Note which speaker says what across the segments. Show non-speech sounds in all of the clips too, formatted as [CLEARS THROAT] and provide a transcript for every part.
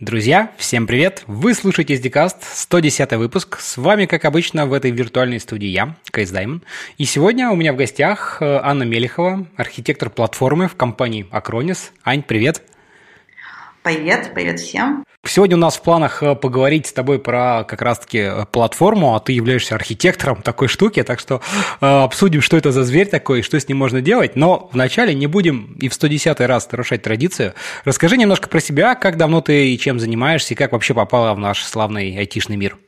Speaker 1: Друзья, всем привет! Вы слушаете SDCast, 110 выпуск. С вами, как обычно, в этой виртуальной студии я, Кейс Даймон. И сегодня у меня в гостях э, Анна Мелехова, архитектор платформы в компании Acronis. Ань, привет!
Speaker 2: Привет, привет всем!
Speaker 1: Сегодня у нас в планах э, поговорить с тобой про как раз-таки э, платформу, а ты являешься архитектором такой [LAUGHS] штуки, так что э, обсудим, что это за зверь такой, что с ним можно делать. Но вначале не будем и в 110 раз нарушать традицию. Расскажи немножко про себя, как давно ты и чем занимаешься, и как вообще попала в наш славный айтишный мир.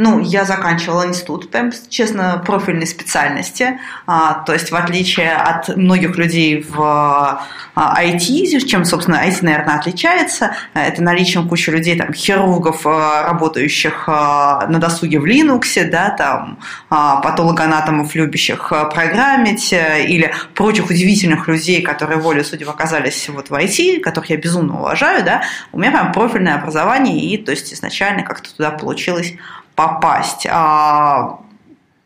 Speaker 2: Ну, я заканчивала институт, прям, честно, профильной специальности. А, то есть, в отличие от многих людей в а, IT, чем, собственно, IT, наверное, отличается, это наличием кучи людей, там, хирургов, а, работающих а, на досуге в Linux, да, там, патологоанатомов, любящих программить, э, или прочих удивительных людей, которые волей судеб оказались вот в IT, которых я безумно уважаю, да, у меня прям профильное образование, и, то есть, изначально как-то туда получилось попасть. А,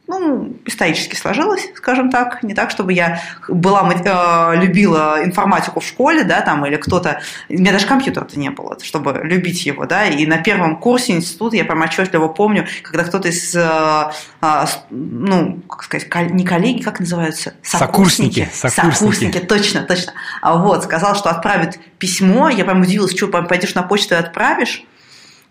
Speaker 2: ну, исторически сложилось, скажем так. Не так, чтобы я была, э, любила информатику в школе, да, там, или кто-то... У меня даже компьютера-то не было, чтобы любить его, да. И на первом курсе института я прям отчетливо помню, когда кто-то из, э, э, ну, как сказать, не коллеги, как называются?
Speaker 1: Сокурсники.
Speaker 2: Сокурсники, Сокурсники точно, точно. А вот, сказал, что отправит письмо. Я прям удивилась, что пойдешь на почту и отправишь.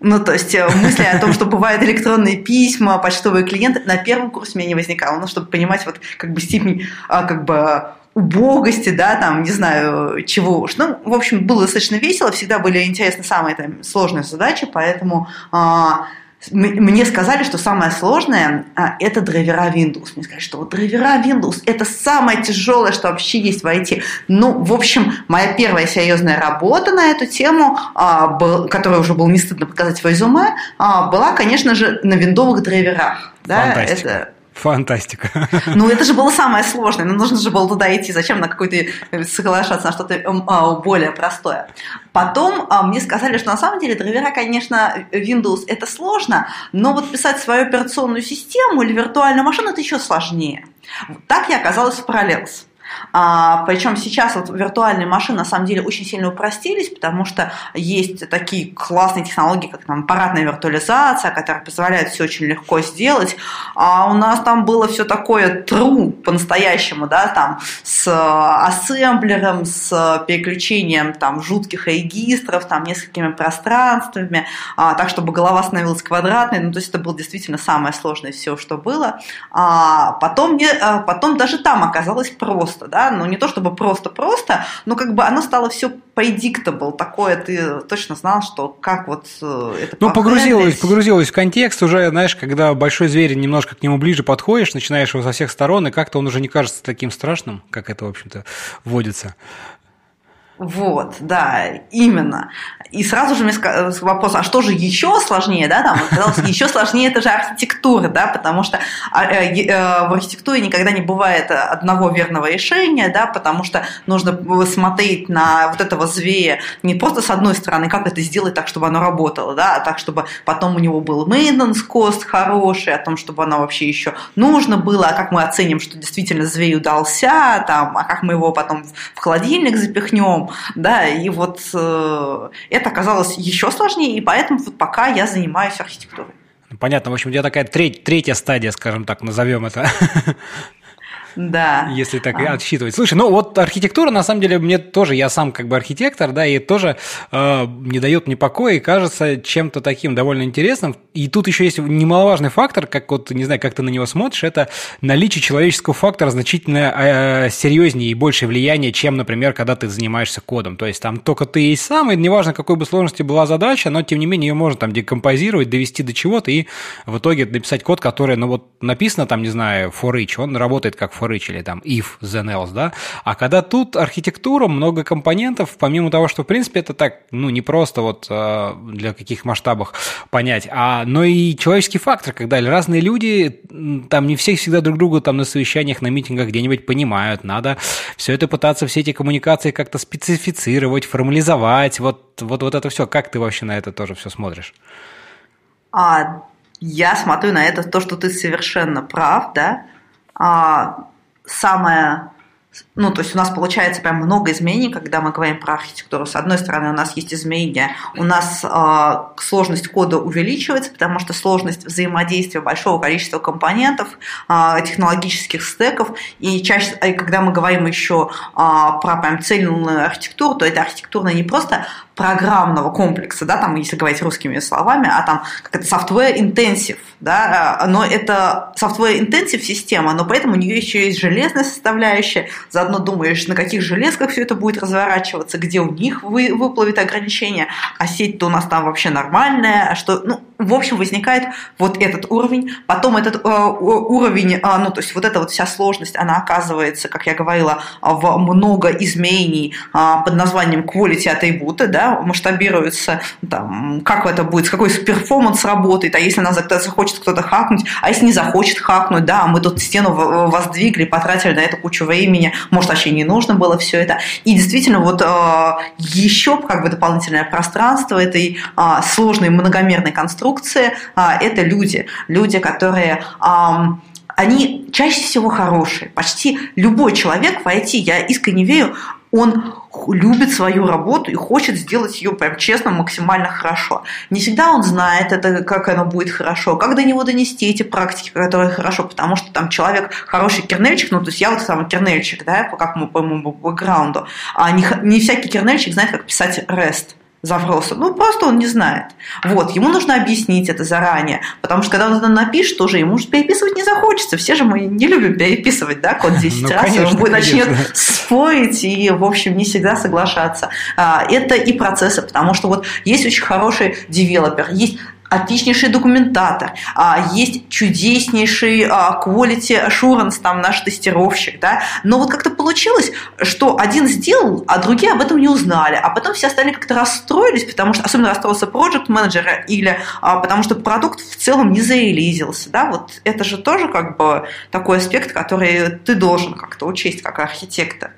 Speaker 2: Ну, то есть э, мысли о том, что бывают электронные письма, почтовые клиенты, на первом курсе у меня не возникало, ну, чтобы понимать вот как бы степень а, как бы убогости, да, там, не знаю, чего уж. Ну, в общем, было достаточно весело, всегда были интересны самые там, сложные задачи, поэтому а, мне сказали, что самое сложное а, – это драйвера Windows. Мне сказали, что вот драйвера Windows – это самое тяжелое, что вообще есть в IT. Ну, в общем, моя первая серьезная работа на эту тему, а, был, которую уже было не стыдно показать в резюме, а, была, конечно же, на виндовых драйверах.
Speaker 1: Да, это Фантастика.
Speaker 2: Ну, это же было самое сложное. Ну, нужно же было туда идти. Зачем на какой-то соглашаться на что-то а, более простое? Потом а, мне сказали, что на самом деле драйвера, конечно, Windows это сложно, но вот писать свою операционную систему или виртуальную машину это еще сложнее. Так я оказалась в Parallels. А, причем сейчас вот виртуальные машины на самом деле очень сильно упростились, потому что есть такие классные технологии, как там аппаратная виртуализация, которая позволяет все очень легко сделать. А у нас там было все такое true по-настоящему, да, там с ассемблером, с переключением там жутких регистров, там несколькими пространствами, а, так, чтобы голова становилась квадратной. Ну, то есть это было действительно самое сложное все, что было. А потом, мне, а, потом даже там оказалось просто просто, да, ну не то чтобы просто-просто, но как бы оно стало все predictable, такое, ты точно знал, что как вот э, это
Speaker 1: Ну, погрузилось, погрузилось в контекст уже, знаешь, когда большой зверь немножко к нему ближе подходишь, начинаешь его со всех сторон, и как-то он уже не кажется таким страшным, как это, в общем-то, вводится.
Speaker 2: Вот, да, именно. И сразу же мне вопрос, а что же еще сложнее, да, там, казалось, [LAUGHS] еще сложнее это же архитектура, да, потому что а, э, э, в архитектуре никогда не бывает одного верного решения, да, потому что нужно смотреть на вот этого зверя не просто с одной стороны, как это сделать так, чтобы оно работало, да, а так, чтобы потом у него был maintenance cost хороший, о том, чтобы оно вообще еще нужно было, а как мы оценим, что действительно зверь удался, там, а как мы его потом в холодильник запихнем, да, и вот э, это оказалось еще сложнее, и поэтому вот пока я занимаюсь архитектурой.
Speaker 1: Понятно, в общем, у тебя такая треть, третья стадия, скажем так, назовем это. [LAUGHS]
Speaker 2: Да.
Speaker 1: Если так а. отсчитывать. Слушай, ну вот архитектура, на самом деле, мне тоже, я сам как бы архитектор, да, и тоже э, не дает мне покоя и кажется чем-то таким довольно интересным. И тут еще есть немаловажный фактор, как вот, не знаю, как ты на него смотришь, это наличие человеческого фактора значительно э, серьезнее и большее влияние, чем, например, когда ты занимаешься кодом. То есть там только ты есть сам, и неважно, какой бы сложности была задача, но тем не менее ее можно там декомпозировать, довести до чего-то и в итоге написать код, который, ну вот написано там, не знаю, for each, он работает как each или там if, then else, да, а когда тут архитектура, много компонентов, помимо того, что в принципе это так, ну не просто вот э, для каких масштабах понять, а но и человеческий фактор, когда разные люди, там не все всегда друг друга там на совещаниях, на митингах где-нибудь понимают, надо все это пытаться, все эти коммуникации как-то специфицировать, формализовать, вот, вот, вот это все, как ты вообще на это тоже все смотришь?
Speaker 2: А, я смотрю на это то, что ты совершенно прав, да. А, самое ну, то есть у нас получается прям много изменений, когда мы говорим про архитектуру. С одной стороны, у нас есть изменения, у нас э, сложность кода увеличивается, потому что сложность взаимодействия большого количества компонентов, э, технологических стеков, и чаще, когда мы говорим еще э, про прям цельную архитектуру, то это архитектура не просто программного комплекса, да, там, если говорить русскими словами, а там как это software intensive, да, но это software intensive система, но поэтому у нее еще есть железная составляющая, заодно думаешь, на каких железках все это будет разворачиваться, где у них вы, выплывет ограничение, а сеть-то у нас там вообще нормальная, а что, ну, в общем, возникает вот этот уровень, потом этот э, уровень, э, ну, то есть вот эта вот вся сложность, она оказывается, как я говорила, в много изменений э, под названием quality attribute, да, масштабируется, там, как это будет, какой перформанс работает, а если нас захочет кто-то хакнуть, а если не захочет хакнуть, да, мы тут стену воздвигли, потратили на это кучу времени, может, вообще не нужно было все это. И действительно, вот э, еще как бы дополнительное пространство этой э, сложной многомерной конструкции э, – это люди. Люди, которые они чаще всего хорошие. Почти любой человек в IT, я искренне верю, он любит свою работу и хочет сделать ее прям честно, максимально хорошо. Не всегда он знает это, как оно будет хорошо, как до него донести эти практики, которые хорошо, потому что там человек хороший кернельчик, ну, то есть я вот самый кернельчик, да, как мы по моему бэкграунду, а не, не всякий кернельчик знает, как писать REST запроса. Ну, просто он не знает. Вот, ему нужно объяснить это заранее, потому что когда он напишет, тоже ему же переписывать не захочется. Все же мы не любим переписывать, да, код [LAUGHS] 10 ну, раз, конечно, он начнет спорить и, в общем, не всегда соглашаться. А, это и процессы, потому что вот есть очень хороший девелопер, есть отличнейший документатор, а, есть чудеснейший а, quality assurance, там наш тестировщик, да, но вот как-то получилось, что один сделал, а другие об этом не узнали, а потом все остальные как-то расстроились, потому что, особенно расстроился проект менеджер или а, потому что продукт в целом не зарелизился, да, вот это же тоже как бы такой аспект, который ты должен как-то учесть как архитектор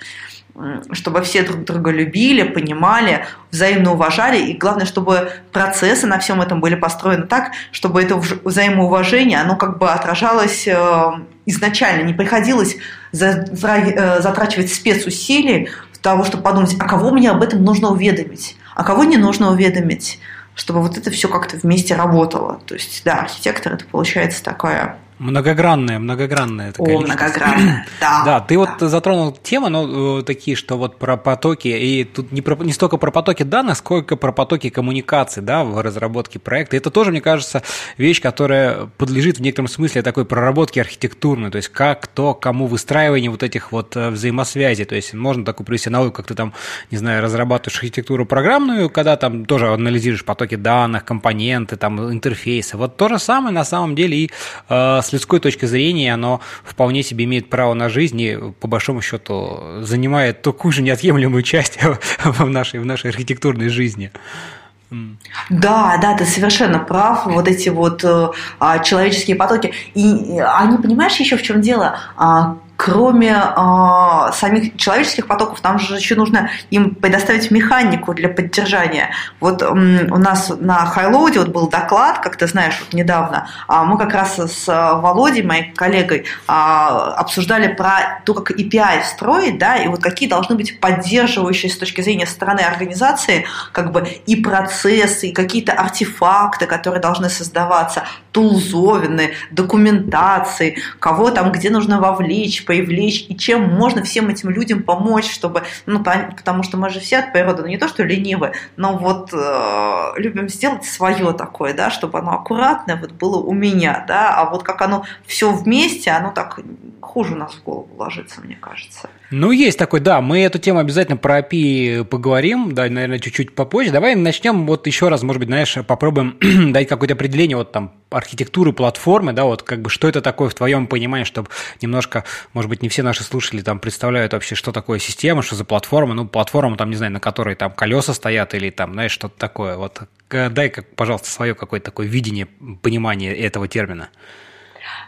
Speaker 2: чтобы все друг друга любили, понимали, взаимно уважали, и главное, чтобы процессы на всем этом были построены так, чтобы это взаимоуважение, оно как бы отражалось э, изначально, не приходилось э, затрачивать спецусилий того, чтобы подумать, а кого мне об этом нужно уведомить, а кого не нужно уведомить, чтобы вот это все как-то вместе работало. То есть, да, архитектор это получается такая
Speaker 1: Многогранная, многогранная
Speaker 2: такая О, многогранная, [CLEARS THROAT] да.
Speaker 1: Да, ты да. вот затронул тему, ну, э, такие, что вот про потоки, и тут не, про, не столько про потоки данных, сколько про потоки коммуникаций, да, в разработке проекта. Это тоже, мне кажется, вещь, которая подлежит в некотором смысле такой проработке архитектурной, то есть как, кто, кому выстраивание вот этих вот э, взаимосвязей, то есть можно такую привести аналогию, как ты там, не знаю, разрабатываешь архитектуру программную, когда там тоже анализируешь потоки данных, компоненты, там, интерфейсы. Вот то же самое на самом деле и э, с людской точки зрения оно вполне себе имеет право на жизнь и, по большому счету, занимает такую же неотъемлемую часть [LAUGHS] в нашей, в нашей архитектурной жизни.
Speaker 2: Да, да, ты совершенно прав. Вот эти вот э, а, человеческие потоки. И они, понимаешь, еще в чем дело? А, кроме э, самих человеческих потоков, там же еще нужно им предоставить механику для поддержания. Вот э, у нас на Хайлоуде вот был доклад, как ты знаешь, вот недавно, а мы как раз с Володей, моим коллегой, э, обсуждали про то, как API строить, да, и вот какие должны быть поддерживающие с точки зрения стороны организации, как бы и процессы, и какие-то артефакты, которые должны создаваться, тулзовины, документации, кого там где нужно вовлечь, привлечь, и чем можно всем этим людям помочь, чтобы, ну, потому что мы же все от природы, ну, не то, что ленивые, но вот э, любим сделать свое такое, да, чтобы оно аккуратное вот было у меня, да, а вот как оно все вместе, оно так хуже у нас в голову ложится, мне кажется.
Speaker 1: Ну, есть такой, да, мы эту тему обязательно про API поговорим, да, наверное, чуть-чуть попозже. Давай начнем вот еще раз, может быть, знаешь, попробуем [CLEARS THROAT] дать какое-то определение вот там архитектуры платформы, да, вот как бы что это такое в твоем понимании, чтобы немножко, может быть, не все наши слушатели там представляют вообще, что такое система, что за платформа, ну, платформа там, не знаю, на которой там колеса стоят или там, знаешь, что-то такое. Вот дай, пожалуйста, свое какое-то такое видение, понимание этого термина.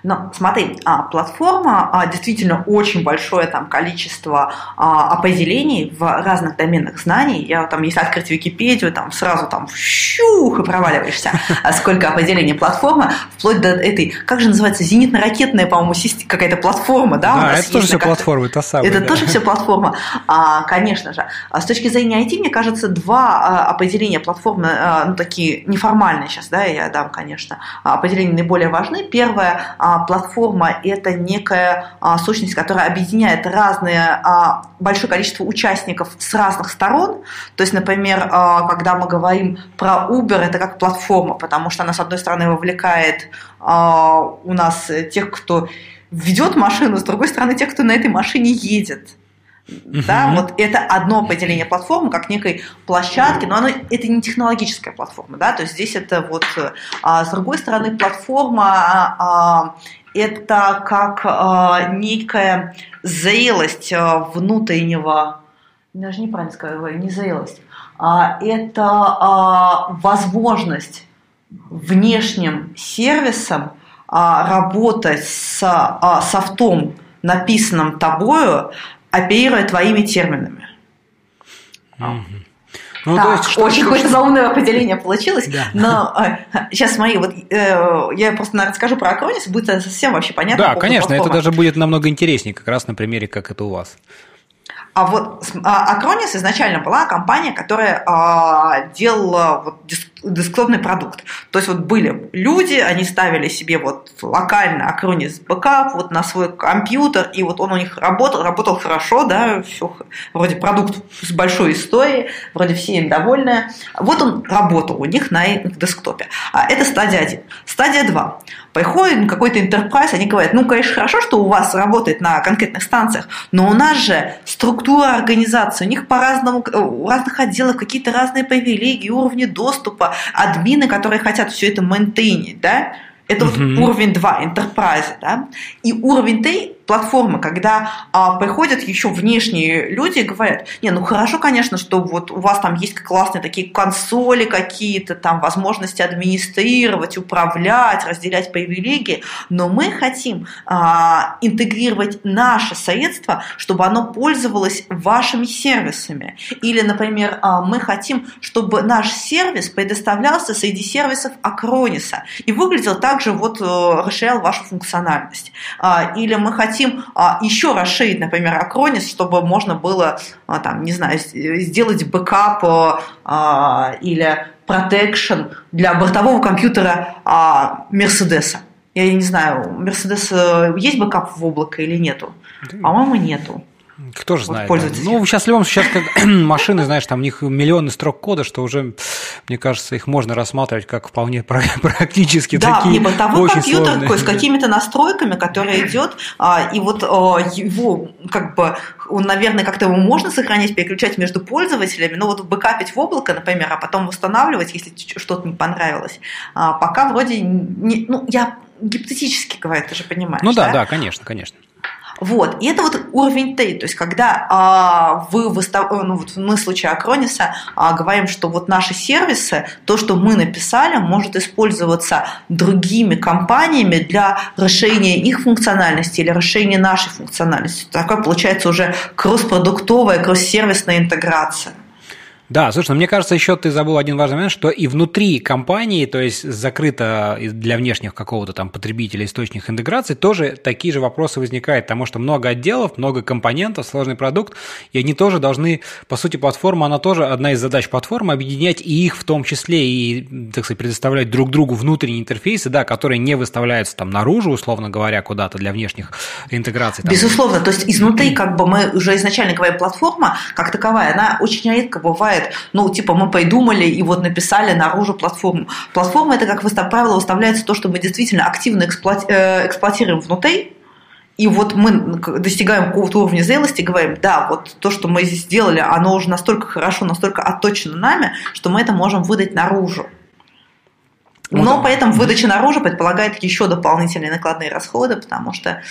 Speaker 2: Но смотри, а, платформа а, действительно очень большое там количество а, определений в разных доменах знаний. Я там, если открыть Википедию, там сразу там щух и проваливаешься. А сколько определений платформы, вплоть до этой, как же называется, зенитно-ракетная, по-моему, какая-то платформа, да?
Speaker 1: Да, это тоже все платформы, та самая.
Speaker 2: Это тоже все платформа, конечно же. С точки зрения IT, мне кажется, два определения платформы, ну, такие неформальные сейчас, да, я дам, конечно, определения наиболее важны. Первое а, платформа – это некая а, сущность, которая объединяет разные, а, большое количество участников с разных сторон. То есть, например, когда мы говорим про Uber, это как платформа, потому что она, с одной стороны, вовлекает у нас тех, кто ведет машину, с другой стороны, тех, кто на этой машине едет. Да, вот это одно определение платформы, как некой площадки, но оно, это не технологическая платформа, да, то есть здесь это вот, а, с другой стороны, платформа а, это как а, некая зрелость а, внутреннего, даже неправильно сказала, не зрелость, а, это а, возможность внешним сервисом а, работать с а, софтом, написанным тобою, оперируя твоими терминами. Mm-hmm. Ну, так, то есть, что, очень какое-то заумное определение получилось, да. но э, сейчас смотри, вот э, я просто наверное, расскажу про Acronis, будет совсем вообще понятно.
Speaker 1: Да, конечно, платформы. это даже будет намного интереснее, как раз на примере, как это у вас.
Speaker 2: А вот Acronis а, изначально была компания, которая а, делала вот десктопный продукт. То есть вот были люди, они ставили себе вот локально Acronis backup вот на свой компьютер, и вот он у них работал, работал хорошо, да, все, вроде продукт с большой историей, вроде все им довольны. Вот он работал у них на десктопе. А это стадия 1. Стадия 2 приходит какой-то enterprise, они говорят, ну, конечно, хорошо, что у вас работает на конкретных станциях, но у нас же структура организации, у них по-разному, у разных отделов какие-то разные привилегии, уровни доступа, админы, которые хотят все это мейнтейнить, да, это вот уровень 2, enterprise, да, и уровень 3 платформы, когда а, приходят еще внешние люди и говорят, не, ну хорошо, конечно, что вот у вас там есть классные такие консоли какие-то, там возможности администрировать, управлять, разделять привилегии, но мы хотим а, интегрировать наше средство, чтобы оно пользовалось вашими сервисами. Или, например, а, мы хотим, чтобы наш сервис предоставлялся среди сервисов Акрониса и выглядел также вот э, расширял вашу функциональность. А, или мы хотим хотим а, еще расширить, например, Acronis, чтобы можно было, а, там, не знаю, сделать backup а, или protection для бортового компьютера Мерседеса. Я не знаю, Мерседес э, есть backup в облако или нету? По-моему, нету.
Speaker 1: Кто же знает. Вот ну, сейчас в любом случае, сейчас как [CLEARS THROAT] машины, знаешь, там у них миллионы строк кода, что уже, мне кажется, их можно рассматривать как вполне [LAUGHS] практически
Speaker 2: да,
Speaker 1: такие
Speaker 2: не бортовой очень компьютер сложные. с какими-то настройками, который идет, а, и вот а, его, как бы, он, наверное, как-то его можно сохранять, переключать между пользователями, но вот бэкапить в облако, например, а потом восстанавливать, если что-то не понравилось. А, пока вроде, не, ну, я гипотетически говорю, ты же понимаешь.
Speaker 1: Ну да, да, да конечно, конечно.
Speaker 2: Вот. И это вот уровень Т, то есть когда а, вы выстав... ну, вот мы в случае Акрониса а, говорим, что вот наши сервисы, то, что мы написали, может использоваться другими компаниями для расширения их функциональности или расширения нашей функциональности. Такая получается уже кросс-продуктовая, кросс-сервисная интеграция.
Speaker 1: Да, слушай, ну, мне кажется, еще ты забыл один важный момент, что и внутри компании, то есть закрыто для внешних какого-то там потребителя источник интеграции, тоже такие же вопросы возникают, потому что много отделов, много компонентов, сложный продукт, и они тоже должны, по сути, платформа, она тоже одна из задач платформы, объединять и их в том числе, и, так сказать, предоставлять друг другу внутренние интерфейсы, да, которые не выставляются там наружу, условно говоря, куда-то для внешних интеграций. Там.
Speaker 2: Безусловно, то есть изнутри, как бы мы уже изначально говорим, платформа как таковая, она очень редко бывает бывает, ну, типа, мы придумали и вот написали наружу платформу. Платформа – это, как правило, выставляется то, что мы действительно активно эксплуати- э, эксплуатируем внутри, и вот мы достигаем какого-то уровня зрелости и говорим, да, вот то, что мы здесь сделали, оно уже настолько хорошо, настолько отточено нами, что мы это можем выдать наружу. Но при этом выдача наружу предполагает еще дополнительные накладные расходы, потому что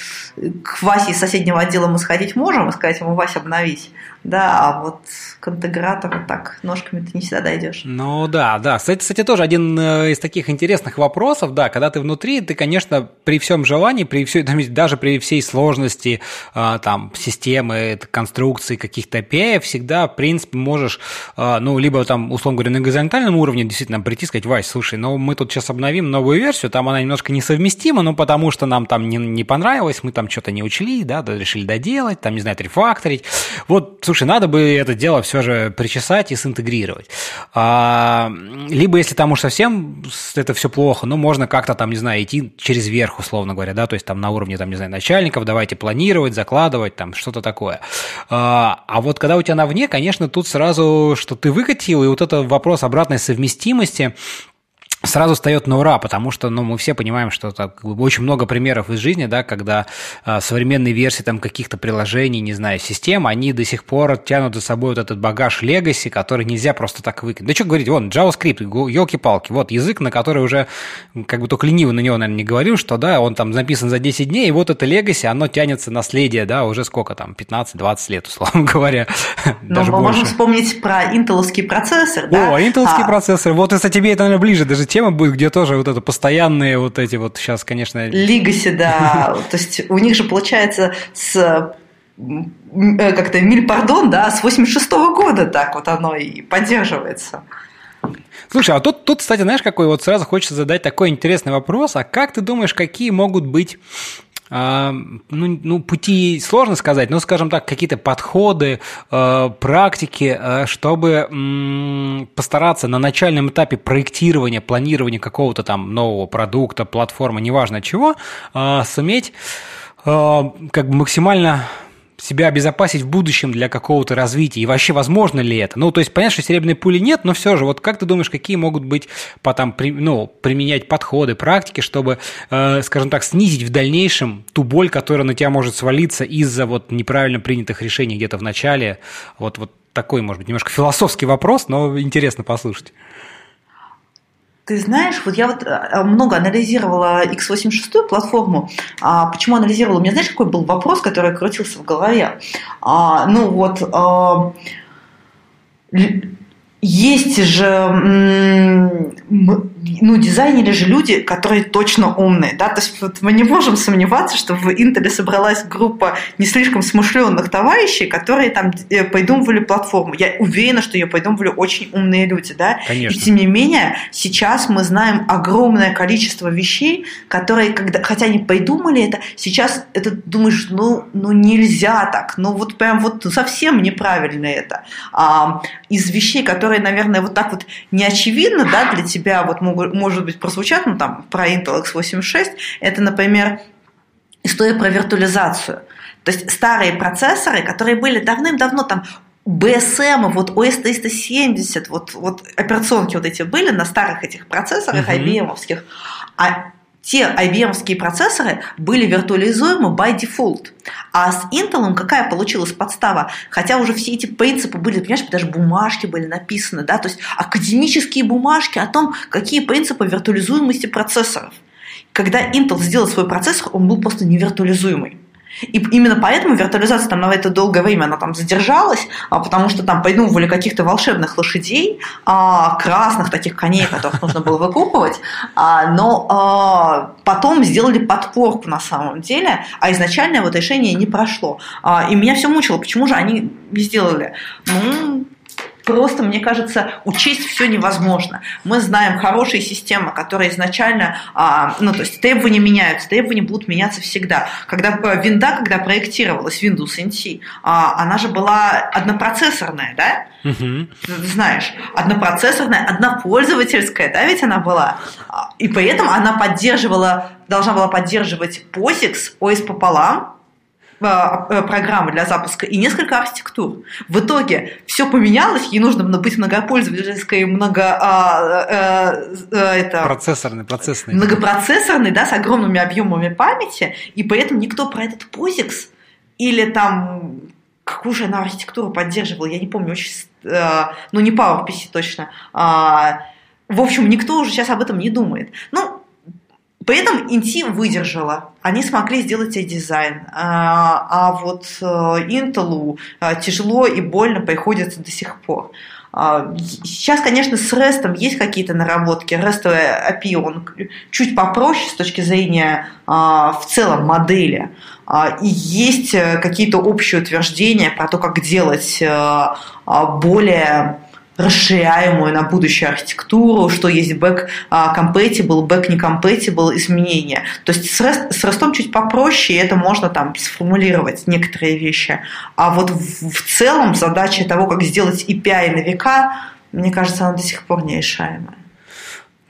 Speaker 2: к Васе из соседнего отдела мы сходить можем и сказать ему, Вася, обновить. Да, а вот к интегратору так ножками ты не всегда дойдешь.
Speaker 1: Ну да, да. Кстати, кстати, тоже один э, из таких интересных вопросов, да, когда ты внутри, ты, конечно, при всем желании, при всей, даже при всей сложности э, там системы, конструкции каких-то API, всегда, в принципе, можешь, э, ну, либо там, условно говоря, на горизонтальном уровне действительно прийти и сказать, Вась, слушай, ну мы тут сейчас обновим новую версию, там она немножко несовместима, ну, потому что нам там не, не понравилось, мы там что-то не учли, да, решили доделать, там, не знаю, рефакторить. Вот, слушай, надо бы это дело все же причесать и синтегрировать. А, либо, если там уж совсем это все плохо, ну, можно как-то там, не знаю, идти через верх, условно говоря, да, то есть там на уровне, там, не знаю, начальников, давайте планировать, закладывать, там, что-то такое. А, а вот когда у тебя на вне, конечно, тут сразу, что ты выкатил, и вот это вопрос обратной совместимости, сразу встает на ура, потому что ну, мы все понимаем, что так, очень много примеров из жизни, да, когда э, современные версии там, каких-то приложений, не знаю, систем, они до сих пор тянут за собой вот этот багаж Legacy, который нельзя просто так выкинуть. Да что говорить, вон, JavaScript, елки-палки, вот язык, на который уже, как бы только лениво на него, наверное, не говорил, что, да, он там написан за 10 дней, и вот это Legacy, оно тянется наследие, да, уже сколько там, 15-20 лет, условно [LAUGHS] говоря,
Speaker 2: Но даже мы больше. можем вспомнить про интеловский процессор, да?
Speaker 1: О, интеловский а... процессор, вот, кстати, тебе это, наверное, ближе даже тема будет, где тоже вот это постоянные вот эти вот сейчас, конечно...
Speaker 2: Лигаси, да. [LAUGHS] То есть у них же получается с э, как-то миль пардон, да, с 86 -го года так вот оно и поддерживается.
Speaker 1: Слушай, а тут, тут, кстати, знаешь, какой вот сразу хочется задать такой интересный вопрос. А как ты думаешь, какие могут быть ну, ну, пути сложно сказать, но, скажем так, какие-то подходы, э, практики, э, чтобы постараться на начальном этапе проектирования, планирования какого-то там нового продукта, платформы, неважно чего, э, суметь как бы максимально себя обезопасить в будущем для какого-то развития? И вообще возможно ли это? Ну, то есть, понятно, что серебряной пули нет, но все же, вот как ты думаешь, какие могут быть потом, при, ну, применять подходы, практики, чтобы, э, скажем так, снизить в дальнейшем ту боль, которая на тебя может свалиться из-за вот неправильно принятых решений где-то в начале? Вот, вот такой, может быть, немножко философский вопрос, но интересно послушать.
Speaker 2: Ты знаешь, вот я вот э, много анализировала x86 платформу. А почему анализировала? У меня, знаешь, какой был вопрос, который крутился в голове? А, ну вот, а, есть же, ну, дизайнеры же люди, которые точно умные, да, то есть вот мы не можем сомневаться, что в Intel собралась группа не слишком смышленных товарищей, которые там э, придумывали платформу. Я уверена, что ее придумывали очень умные люди, да.
Speaker 1: Конечно.
Speaker 2: И тем не менее, сейчас мы знаем огромное количество вещей, которые, когда, хотя они придумали это, сейчас это думаешь, ну, ну нельзя так, ну вот прям вот совсем неправильно это. А, из вещей, которые которые, наверное, вот так вот не очевидно, да, для тебя вот могут, может быть прозвучат, ну там про Intel x86, это, например, история про виртуализацию. То есть старые процессоры, которые были давным-давно там BSM, вот OS 370, вот, вот операционки вот эти были на старых этих процессорах uh-huh. IBM-овских, а те IBM процессоры были виртуализуемы by default. А с Intel какая получилась подстава? Хотя уже все эти принципы были, понимаешь, даже бумажки были написаны, да, то есть академические бумажки о том, какие принципы виртуализуемости процессоров. Когда Intel сделал свой процессор, он был просто невиртуализуемый. И именно поэтому виртуализация там на это долгое время она там задержалась, а, потому что там придумывали каких-то волшебных лошадей, а, красных таких коней, которых нужно было выкупывать, а, но а, потом сделали подпорку на самом деле, а изначальное вот решение не прошло. А, и меня все мучило, почему же они не сделали? Ну, просто, мне кажется, учесть все невозможно. Мы знаем хорошие системы, которые изначально, а, ну, то есть требования меняются, требования будут меняться всегда. Когда э, винда, когда проектировалась Windows NT, а, она же была однопроцессорная, да? Угу. знаешь, однопроцессорная, однопользовательская, да, ведь она была. А, и поэтому она поддерживала, должна была поддерживать POSIX, OS пополам, программы для запуска и несколько архитектур. В итоге все поменялось, ей нужно быть многопользовательской, много а,
Speaker 1: э, это, процессорный, процессный.
Speaker 2: многопроцессорный, да, с огромными объемами памяти, и поэтому никто про этот POSIX или там какую же она архитектуру поддерживала, я не помню, очень, ну не PowerPC точно, а, в общем, никто уже сейчас об этом не думает. Ну, при этом Inti выдержала. Они смогли сделать себе дизайн. А, а вот э, Intel э, тяжело и больно приходится до сих пор. А, сейчас, конечно, с REST есть какие-то наработки. REST API, он чуть попроще с точки зрения а, в целом модели. И есть э, какие-то общие утверждения про то, как делать более расширяемую на будущую архитектуру, что есть back compatible, back не compatible изменения. То есть с, REST, с REST чуть попроще, и это можно там сформулировать некоторые вещи. А вот в, в целом задача того, как сделать API на века, мне кажется, она до сих пор нерешаемая.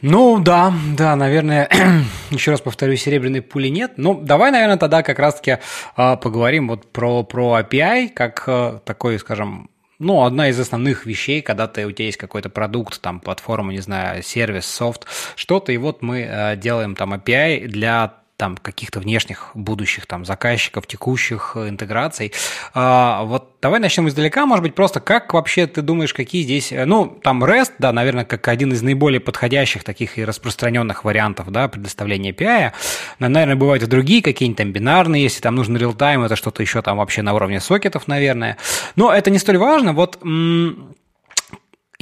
Speaker 1: Ну да, да, наверное, [CLEARS THROAT] еще раз повторю, серебряной пули нет. Ну, давай, наверное, тогда как раз-таки э, поговорим вот про, про API, как э, такой, скажем, ну, одна из основных вещей, когда ты, у тебя есть какой-то продукт, там, платформа, не знаю, сервис, софт, что-то, и вот мы э, делаем там API для там каких-то внешних будущих там заказчиков, текущих э, интеграций. А, вот давай начнем издалека, может быть, просто как вообще ты думаешь, какие здесь, э, ну, там REST, да, наверное, как один из наиболее подходящих таких и распространенных вариантов, да, предоставления API. Но, наверное, бывают и другие какие-нибудь там бинарные, если там нужен real-time, это что-то еще там вообще на уровне сокетов, наверное. Но это не столь важно. Вот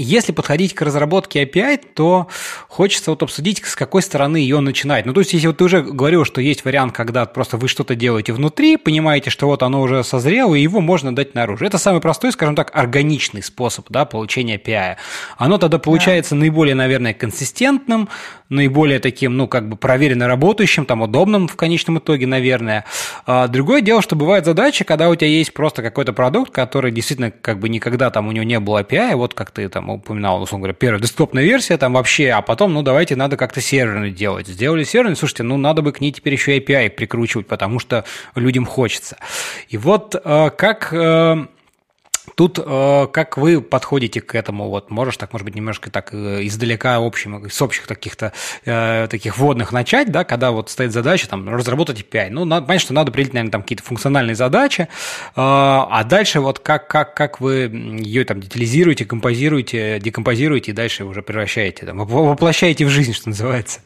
Speaker 1: если подходить к разработке API, то хочется вот обсудить, с какой стороны ее начинать. Ну, то есть, если вот ты уже говорил, что есть вариант, когда просто вы что-то делаете внутри, понимаете, что вот оно уже созрело, и его можно дать наружу. Это самый простой, скажем так, органичный способ да, получения API. Оно тогда получается да. наиболее, наверное, консистентным, наиболее таким, ну, как бы проверенно работающим, там, удобным в конечном итоге, наверное. А другое дело, что бывает задача, когда у тебя есть просто какой-то продукт, который действительно как бы никогда там у него не было API, вот как ты там упоминал, условно говоря, первая десктопная версия там вообще, а потом, ну, давайте надо как-то серверный делать. Сделали серверный, слушайте, ну, надо бы к ней теперь еще API прикручивать, потому что людям хочется. И вот э, как э, Тут э, как вы подходите к этому? Вот можешь так, может быть, немножко так э, издалека общим, с общих каких-то э, таких вводных начать, да, когда вот стоит задача там разработать API. Ну, надо понять, что надо определить, наверное, там какие-то функциональные задачи, а дальше вот как, как, как вы ее там детализируете, композируете, декомпозируете и дальше уже превращаете, там, воплощаете в жизнь, что называется.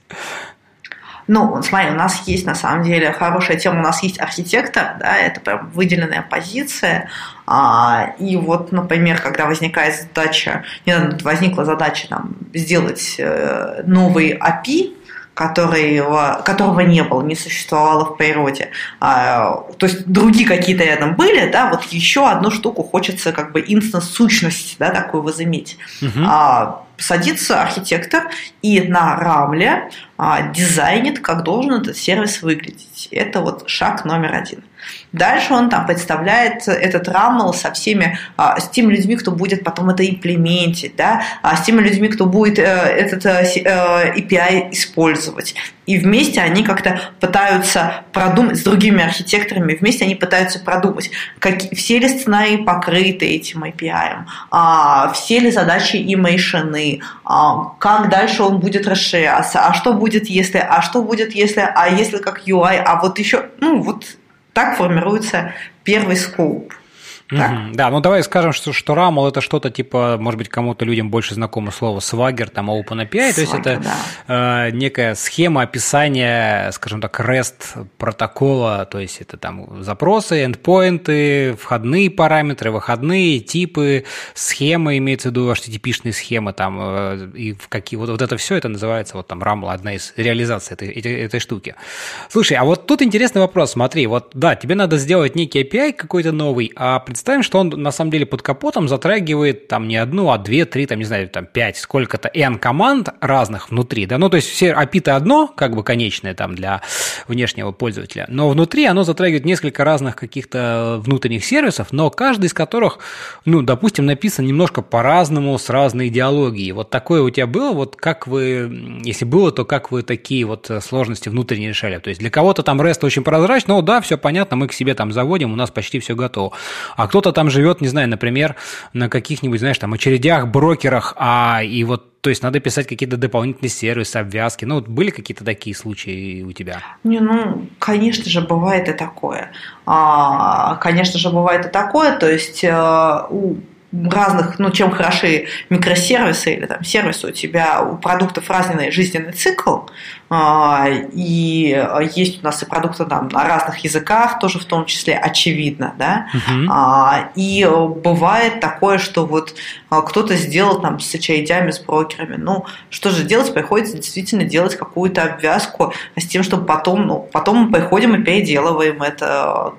Speaker 2: Ну, смотри, у нас есть на самом деле хорошая тема, у нас есть архитектор, да, это прям выделенная позиция. А, и вот, например, когда возникает задача, недавно возникла задача там, сделать э, новый API, которого, которого не было, не существовало в природе. А, то есть другие какие-то рядом были, да, вот еще одну штуку хочется как бы инстанс-сущность, да, такую возыметь. Угу. А, садится архитектор и на рамле а, дизайнит, как должен этот сервис выглядеть. Это вот шаг номер один. Дальше он там представляет этот рамл со всеми, а, с теми людьми, кто будет потом это имплементить, да, а с теми людьми, кто будет э, этот э, API использовать. И вместе они как-то пытаются продумать, с другими архитекторами, вместе они пытаются продумать, как, все ли сценарии покрыты этим API, а, все ли задачи им решены, а, как дальше он будет расширяться, а что будет если, а что будет если, а если как UI, а вот еще, ну вот так формируется первый скоуп.
Speaker 1: Угу. Да, ну давай скажем, что, что RAML это что-то типа, может быть, кому-то людям больше знакомо слово Swagger, там OpenAPI, Swagger, то есть это да. э, некая схема описания, скажем так, REST протокола, то есть это там запросы, эндпоинты, входные параметры, выходные, типы, схемы, имеется в виду HTTP-шные схемы, там, э, и в какие, вот, вот это все, это называется вот там RAML, одна из реализаций этой, этой, этой штуки. Слушай, а вот тут интересный вопрос, смотри, вот да, тебе надо сделать некий API какой-то новый, а представим, что он на самом деле под капотом затрагивает там не одну, а две, три, там, не знаю, там пять, сколько-то n команд разных внутри, да, ну, то есть все API одно, как бы конечное там для внешнего пользователя, но внутри оно затрагивает несколько разных каких-то внутренних сервисов, но каждый из которых, ну, допустим, написан немножко по-разному, с разной идеологией. Вот такое у тебя было, вот как вы, если было, то как вы такие вот сложности внутренние решали? То есть для кого-то там REST очень прозрачно, ну, да, все понятно, мы к себе там заводим, у нас почти все готово. А кто-то там живет, не знаю, например, на каких-нибудь, знаешь, там очередях, брокерах, а и вот то есть надо писать какие-то дополнительные сервисы, обвязки. Ну, вот были какие-то такие случаи у тебя?
Speaker 2: Не, ну, конечно же, бывает и такое. А, конечно же, бывает и такое. То есть, э, у разных, ну, чем хороши микросервисы или там сервисы, у тебя у продуктов разный жизненный цикл, а, и есть у нас и продукты там на разных языках, тоже в том числе очевидно, да, uh-huh. и бывает такое, что вот а, кто-то сделал там с HID, с брокерами, ну, что же делать, приходится действительно делать какую-то обвязку с тем, чтобы потом, ну, потом мы приходим и переделываем это,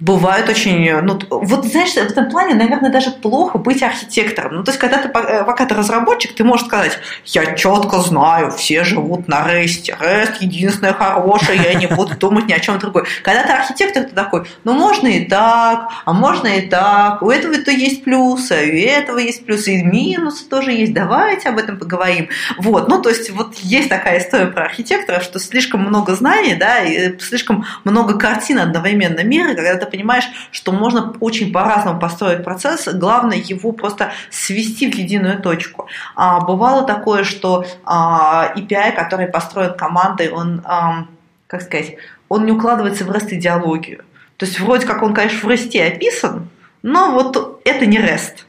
Speaker 2: бывают очень... Ну, вот, знаешь, в этом плане, наверное, даже плохо быть архитектором. Ну, то есть, когда ты, э, пока ты разработчик, ты можешь сказать, я четко знаю, все живут на REST, REST единственное хорошее, я не буду думать ни о чем другом. Когда ты архитектор, ты такой, ну, можно и так, а можно и так, у этого-то есть плюсы, а у этого есть плюсы, и минусы тоже есть, давайте об этом поговорим. Вот, ну, то есть, вот есть такая история про архитектора, что слишком много знаний, да, и слишком много картин одновременно мира, когда ты понимаешь, что можно очень по-разному построить процесс, главное его просто свести в единую точку. А, бывало такое, что а, API, который построит командой, он, а, как сказать, он не укладывается в REST-идеологию. То есть вроде как он, конечно, в REST описан, но вот это не REST,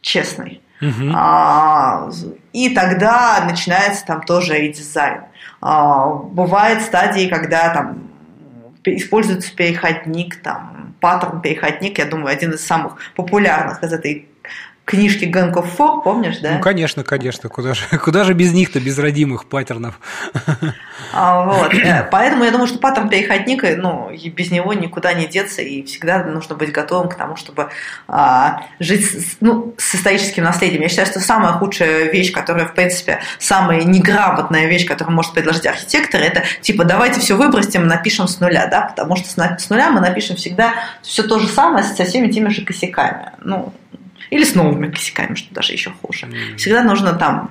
Speaker 2: честный. Uh-huh. А, и тогда начинается там тоже и дизайн. А, бывают стадии, когда там используется переходник, там, паттерн переходник, я думаю, один из самых популярных из этой книжки of Four, помнишь, да?
Speaker 1: Ну, конечно, конечно. Куда же, [LAUGHS] куда же без них-то, без родимых паттернов?
Speaker 2: А, вот. Поэтому я думаю, что паттерн переходника, ну, и без него никуда не деться, и всегда нужно быть готовым к тому, чтобы а, жить с, ну, с историческим наследием. Я считаю, что самая худшая вещь, которая, в принципе, самая неграмотная вещь, которую может предложить архитектор, это типа давайте все выбросим, напишем с нуля, да, потому что с нуля мы напишем всегда все то же самое со всеми теми же косяками. Ну, или с новыми косяками, что даже еще хуже. Всегда нужно там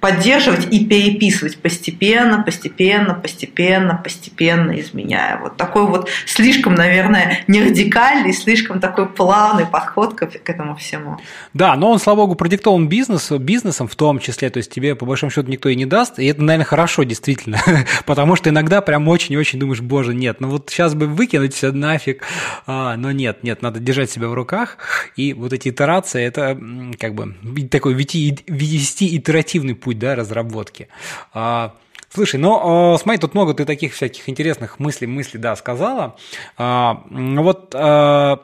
Speaker 2: поддерживать и переписывать постепенно, постепенно, постепенно, постепенно изменяя. Вот такой вот слишком, наверное, не радикальный, слишком такой плавный подход к, к этому всему.
Speaker 1: Да, но он, слава богу, продиктован бизнес, бизнесом в том числе, то есть тебе по большому счету никто и не даст, и это, наверное, хорошо действительно, [LAUGHS] потому что иногда прям очень-очень думаешь, боже, нет, ну вот сейчас бы выкинуть все нафиг, а, но нет, нет, надо держать себя в руках, и вот эти итерации, это как бы такой вести итеративный путь да, разработки. А, слушай, ну а, смотри, тут много ты таких всяких интересных мыслей, мыслей, да, сказала. А, вот а,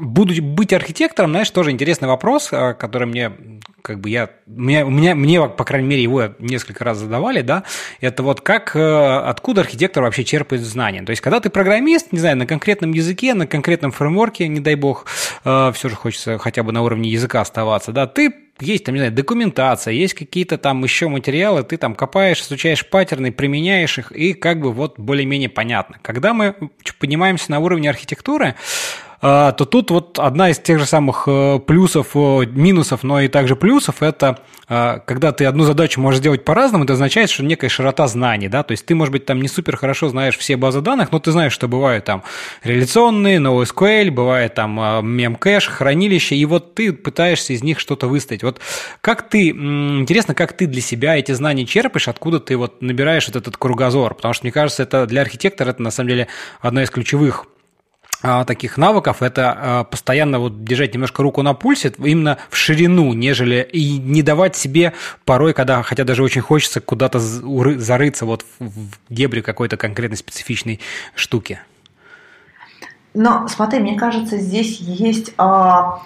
Speaker 1: буду быть архитектором, знаешь, тоже интересный вопрос, который мне как бы я, меня, меня, мне, по крайней мере, его несколько раз задавали, да, это вот как, э, откуда архитектор вообще черпает знания. То есть, когда ты программист, не знаю, на конкретном языке, на конкретном фреймворке, не дай бог, э, все же хочется хотя бы на уровне языка оставаться, да, ты есть там, не знаю, документация, есть какие-то там еще материалы, ты там копаешь, изучаешь паттерны, применяешь их, и как бы вот более-менее понятно. Когда мы поднимаемся на уровне архитектуры, то тут вот одна из тех же самых э, плюсов, минусов, но и также плюсов, это а, когда ты одну задачу можешь сделать по-разному, это означает, что некая широта знаний, да, то есть ты, может быть, там не супер хорошо знаешь все базы данных, но ты знаешь, что бывают там реляционные, NoSQL, бывает там мемкэш, хранилище, и вот ты пытаешься из них что-то выставить. Вот как ты, интересно, как ты для себя эти знания черпаешь, откуда ты вот набираешь вот этот кругозор, потому что, мне кажется, это для архитектора это на самом деле одна из ключевых а, таких навыков это а, постоянно вот держать немножко руку на пульсе именно в ширину, нежели и не давать себе порой, когда хотя даже очень хочется куда-то зарыться вот в дебри какой-то конкретной специфичной штуки.
Speaker 2: Но смотри, мне кажется, здесь есть а,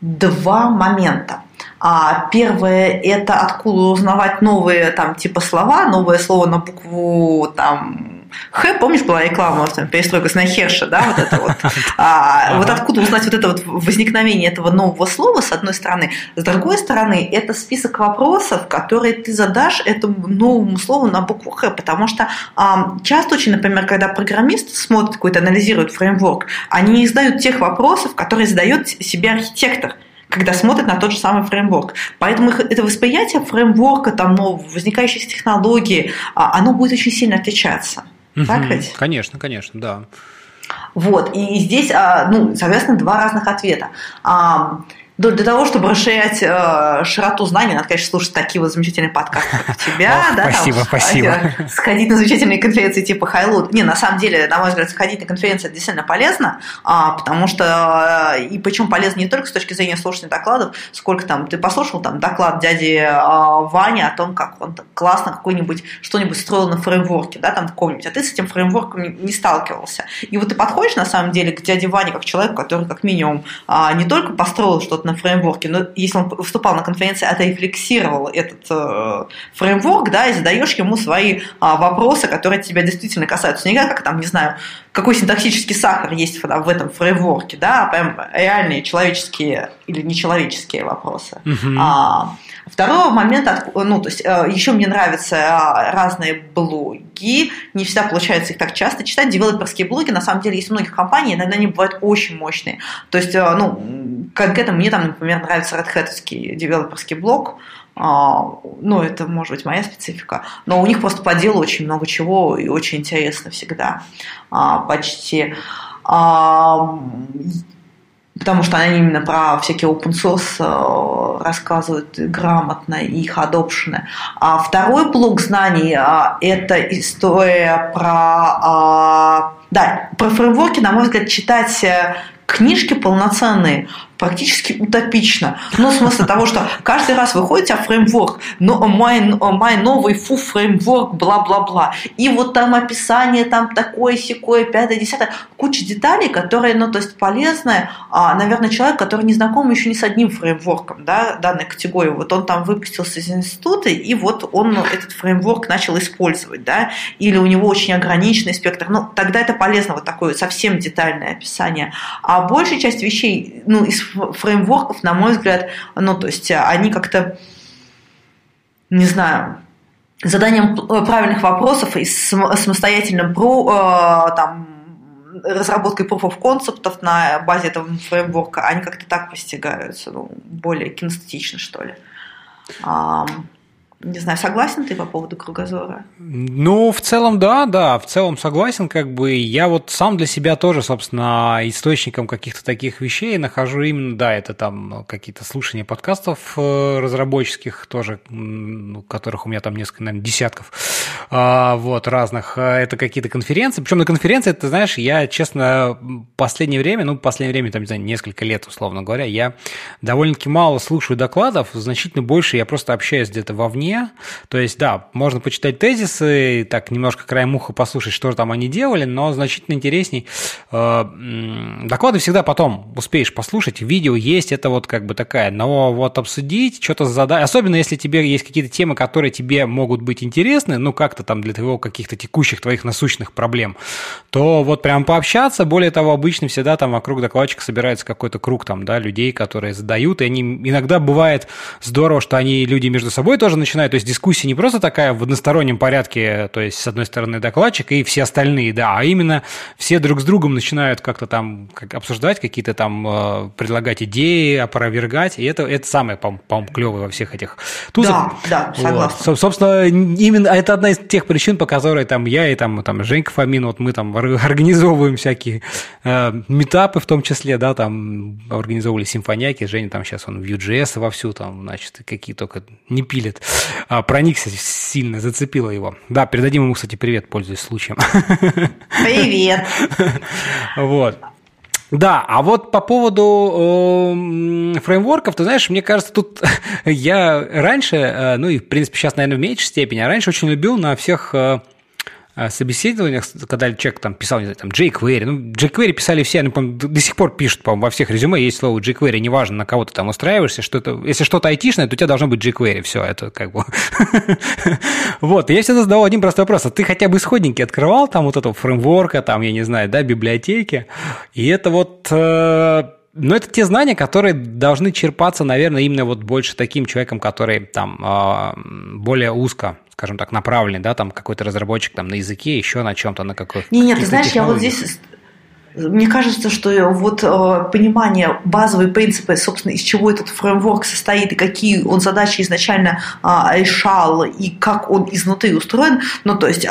Speaker 2: два момента. А первое – это откуда узнавать новые там типа слова, новое слово на букву там Х, помнишь, была реклама, там, перестройка с Нахерша, да, вот это вот. А, вот откуда узнать вот это вот возникновение этого нового слова, с одной стороны. С другой стороны, это список вопросов, которые ты задашь этому новому слову на букву Х, потому что а, часто очень, например, когда программисты смотрят какой-то, анализируют фреймворк, они не задают тех вопросов, которые задает себе архитектор когда смотрят на тот же самый фреймворк. Поэтому их, это восприятие фреймворка, там, ну, возникающих технологий, а, оно будет очень сильно отличаться.
Speaker 1: Угу, так ведь? Конечно, конечно, да.
Speaker 2: Вот, и здесь, а, ну, соответственно, два разных ответа. А, для того, чтобы расширять э, широту знаний, надо, конечно, слушать такие вот замечательные подкасты, как у тебя.
Speaker 1: да, спасибо, там, спасибо.
Speaker 2: Э, сходить на замечательные конференции типа Хайлуд. Не, на самом деле, на мой взгляд, сходить на конференции это действительно полезно, а, потому что, э, и причем полезно не только с точки зрения слушания докладов, сколько там, ты послушал там доклад дяди а, Вани о том, как он классно какой-нибудь, что-нибудь строил на фреймворке, да, там каком-нибудь, а ты с этим фреймворком не, не сталкивался. И вот ты подходишь, на самом деле, к дяде Ване как человеку, который как минимум а, не только построил что-то на фреймворке, но если он выступал на конференции, отрефлексировал этот э, фреймворк, да, и задаешь ему свои э, вопросы, которые тебя действительно касаются. Не как там, не знаю, какой синтаксический сахар есть в, в этом фреймворке, да, а прям реальные человеческие или нечеловеческие вопросы. Uh-huh. А, второй момент, ну, то есть э, еще мне нравятся э, разные блоги, не всегда получается их так часто читать, девелоперские блоги, на самом деле, есть у многих компаний, иногда они бывают очень мощные. То есть, э, ну, конкретно мне там, например, нравится Red Hat девелоперский блог, а, ну, это может быть моя специфика, но у них просто по делу очень много чего и очень интересно всегда, а, почти. Потому что они именно про всякие open source э, рассказывают грамотно и их адопшены. А второй блок знаний – это история про… Да, про фреймворки, на мой взгляд, читать э, книжки полноценные практически утопично. Ну, в смысле того, что каждый раз выходит а фреймворк, но мой, мой новый фу фреймворк, бла-бла-бла. И вот там описание, там такое, секое, пятое, десятое. Куча деталей, которые, ну, то есть полезные, а, наверное, человек, который не знаком еще ни с одним фреймворком, да, данной категории. Вот он там выпустился из института, и вот он этот фреймворк начал использовать, да, или у него очень ограниченный спектр. Ну, тогда это полезно, вот такое совсем детальное описание. А большая часть вещей, ну, из фреймворков, на мой взгляд, ну, то есть они как-то, не знаю, заданием правильных вопросов и самостоятельным про, э, там, разработкой of concept на базе этого фреймворка, они как-то так постигаются, ну, более кинестетично, что ли. Не знаю, согласен ты по поводу кругозора?
Speaker 1: Ну, в целом, да, да, в целом согласен, как бы. Я вот сам для себя тоже, собственно, источником каких-то таких вещей нахожу именно, да, это там какие-то слушания подкастов э, разработческих тоже, ну, которых у меня там несколько, наверное, десятков, а, вот, разных, а, это какие-то конференции, причем на конференции, ты знаешь, я, честно, последнее время, ну, последнее время, там, не знаю, несколько лет, условно говоря, я довольно-таки мало слушаю докладов, значительно больше я просто общаюсь где-то вовне, стороне. То есть, да, можно почитать тезисы, так немножко краем уха послушать, что там они делали, но значительно интересней. Э, доклады всегда потом успеешь послушать, видео есть, это вот как бы такая, но вот обсудить, что-то задать, особенно если тебе есть какие-то темы, которые тебе могут быть интересны, ну как-то там для твоего каких-то текущих твоих насущных проблем, то вот прям пообщаться, более того, обычно всегда там вокруг докладчика собирается какой-то круг там, да, людей, которые задают, и они иногда бывает здорово, что они, люди между собой тоже начинают начинают, то есть дискуссия не просто такая в одностороннем порядке, то есть с одной стороны докладчик и все остальные, да, а именно все друг с другом начинают как-то там как, обсуждать какие-то там, э, предлагать идеи, опровергать, и это, это самое, по-моему, клевое во всех этих
Speaker 2: тузах. Да, да, согласна.
Speaker 1: Вот. Собственно, именно это одна из тех причин, по которой там я и там, там Женька Фомин, вот мы там организовываем всякие э, метапы в том числе, да, там организовывали симфонияки, Женя там сейчас он в Vue.js вовсю там, значит, какие только не пилит. А, проникся сильно, зацепило его. Да, передадим ему, кстати, привет, пользуясь случаем.
Speaker 2: Привет. [LAUGHS]
Speaker 1: Вот. Да, а вот по поводу э, фреймворков, ты знаешь, мне кажется, тут [LAUGHS] я раньше, э, ну и в принципе сейчас, наверное, в меньшей степени, а раньше очень любил на всех э, Э, собеседованиях, когда человек там писал, не знаю, там, jQuery, ну, jQuery писали все, они, до сих пор пишут, по-моему, во всех резюме есть слово jQuery, неважно, на кого ты там устраиваешься, что это, если что-то айтишное, то у тебя должно быть jQuery, все, это как бы... [LAUGHS] Вот, я всегда задавал один простой вопрос, а ты хотя бы исходники открывал там вот этого фреймворка, там, я не знаю, да, библиотеки, и это вот э, но это те знания, которые должны черпаться, наверное, именно вот больше таким человеком, который там а, более узко, скажем так, направленный, да, там какой-то разработчик там на языке, еще на чем-то, на какой-то.
Speaker 2: Не, нет, ты знаешь, я вот здесь мне кажется, что вот э, понимание базовые принципы, собственно, из чего этот фреймворк состоит и какие он задачи изначально э, решал и как он изнутри устроен. Ну, то есть,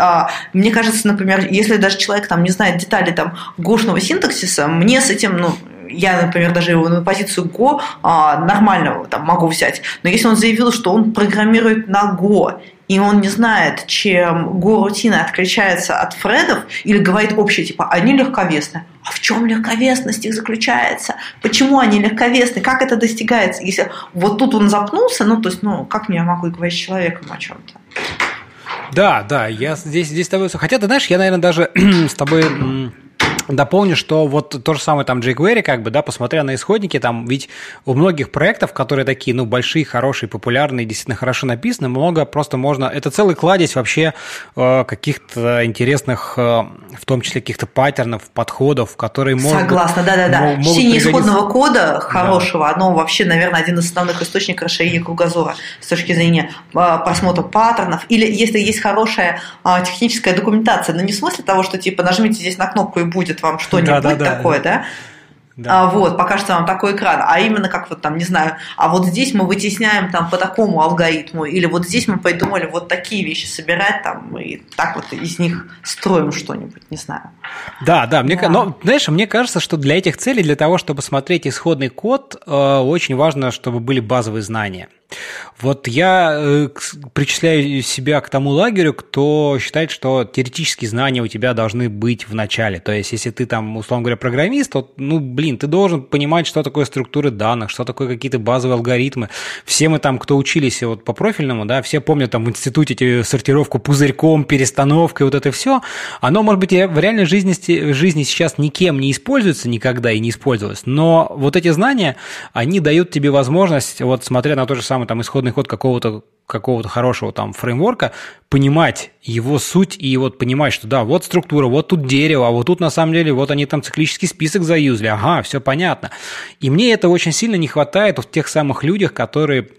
Speaker 2: мне кажется, например, если даже человек там не знает детали там гошного синтаксиса, мне с этим, ну, я, например, даже его на позицию Go а, нормально там, могу взять, но если он заявил, что он программирует на Go, и он не знает, чем Go-рутина отличается от фредов, или говорит общее, типа, они легковесны. А в чем легковесность их заключается? Почему они легковесны? Как это достигается? Если вот тут он запнулся, ну, то есть, ну, как я могу говорить с человеком о чем-то?
Speaker 1: Да, да, я здесь, здесь с тобой... Хотя, ты знаешь, я, наверное, даже [CLEARS THROAT] с тобой Дополню, что вот то же самое там jQuery, как бы, да, посмотря на исходники, там ведь у многих проектов, которые такие, ну, большие, хорошие, популярные, действительно хорошо написаны, много просто можно, это целый кладезь вообще э, каких-то интересных, э, в том числе каких-то паттернов, подходов, которые
Speaker 2: можно... Согласна, да-да-да. Чтение исходного кода хорошего, да. оно вообще, наверное, один из основных источников расширения кругозора с точки зрения э, просмотра паттернов, или если есть хорошая э, техническая документация, но не в смысле того, что типа нажмите здесь на кнопку и будет вам что-нибудь да, да, да, такое, да? Да. А, вот, покажется вам такой экран, а именно как вот там, не знаю, а вот здесь мы вытесняем там по такому алгоритму, или вот здесь мы придумали вот такие вещи собирать там, и так вот из них строим что-нибудь, не знаю.
Speaker 1: Да, да, мне, да. но, знаешь, мне кажется, что для этих целей, для того, чтобы смотреть исходный код, э, очень важно, чтобы были базовые знания. Вот я э, причисляю себя к тому лагерю, кто считает, что теоретические знания у тебя должны быть в начале. То есть, если ты там, условно говоря, программист, то, ну, блин, ты должен понимать, что такое структуры данных, что такое какие-то базовые алгоритмы. Все мы там, кто учились вот по профильному, да, все помнят там в институте сортировку пузырьком, перестановкой, вот это все. Оно, может быть, в реальной жизни, жизни сейчас никем не используется никогда и не использовалось. Но вот эти знания, они дают тебе возможность, вот смотря на то же самое самый там исходный код какого-то какого-то хорошего там фреймворка, понимать его суть и вот понимать, что да, вот структура, вот тут дерево, а вот тут на самом деле вот они там циклический список заюзали, ага, все понятно. И мне это очень сильно не хватает в тех самых людях, которые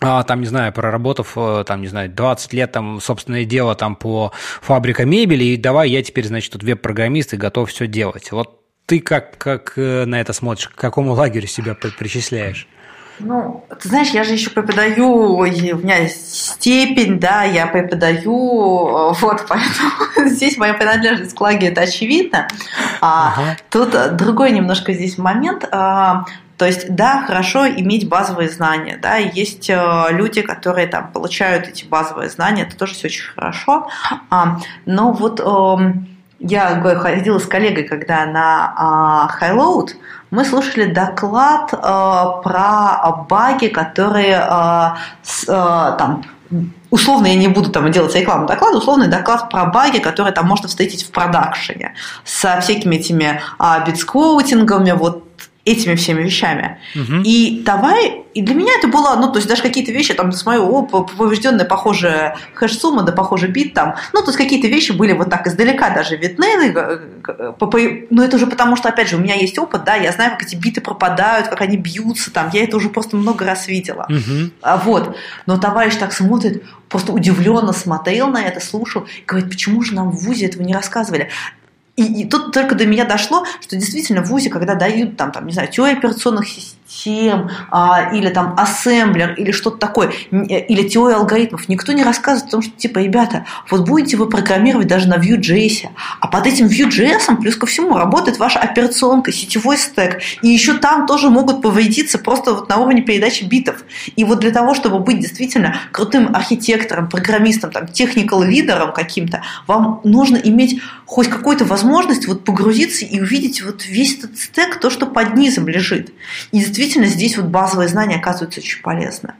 Speaker 1: а, там, не знаю, проработав, э, там, не знаю, 20 лет, там, собственное дело там по фабрика мебели, и давай я теперь, значит, тут веб-программист и готов все делать. Вот ты как, как э, на это смотришь, к какому лагерю себя причисляешь?
Speaker 2: Ну, ты знаешь, я же еще преподаю, у меня есть степень, да, я преподаю, вот, [LAUGHS] поэтому здесь моя принадлежность к лаге, это очевидно. А, ага. Тут другой немножко здесь момент. А, то есть, да, хорошо иметь базовые знания, да, есть э, люди, которые там получают эти базовые знания, это тоже все очень хорошо, а, но вот эм, я ходила с коллегой, когда на Highload, мы слушали доклад э, про баги, которые э, там условно я не буду там делать рекламу доклада, условный доклад про баги, которые там можно встретить в продакшене со всякими этими а, битскоутингами, вот этими всеми вещами. Угу. И давай, и для меня это было, ну, то есть даже какие-то вещи, там, с моего поврежденная похожая хэш-сумма, да похожий бит там, ну, то есть какие-то вещи были вот так издалека даже видны, но это уже потому, что, опять же, у меня есть опыт, да, я знаю, как эти биты пропадают, как они бьются там, я это уже просто много раз видела. Угу. А, вот, но товарищ так смотрит, просто удивленно смотрел на это, слушал, и говорит, почему же нам в ВУЗе этого не рассказывали? И, и тут только до меня дошло, что действительно в ВУЗе, когда дают там, там не знаю, теорию операционных систем, а, или там ассемблер, или что-то такое, э, или теорию алгоритмов, никто не рассказывает о том, что типа, ребята, вот будете вы программировать даже на Vue.js, а под этим Vue.js плюс ко всему работает ваша операционка, сетевой стек, и еще там тоже могут повредиться просто вот на уровне передачи битов. И вот для того, чтобы быть действительно крутым архитектором, программистом, там, техникал лидером каким-то, вам нужно иметь хоть какую-то возможность вот погрузиться и увидеть вот весь этот стек, то, что под низом лежит. И действительно здесь вот базовые знания оказываются очень полезны.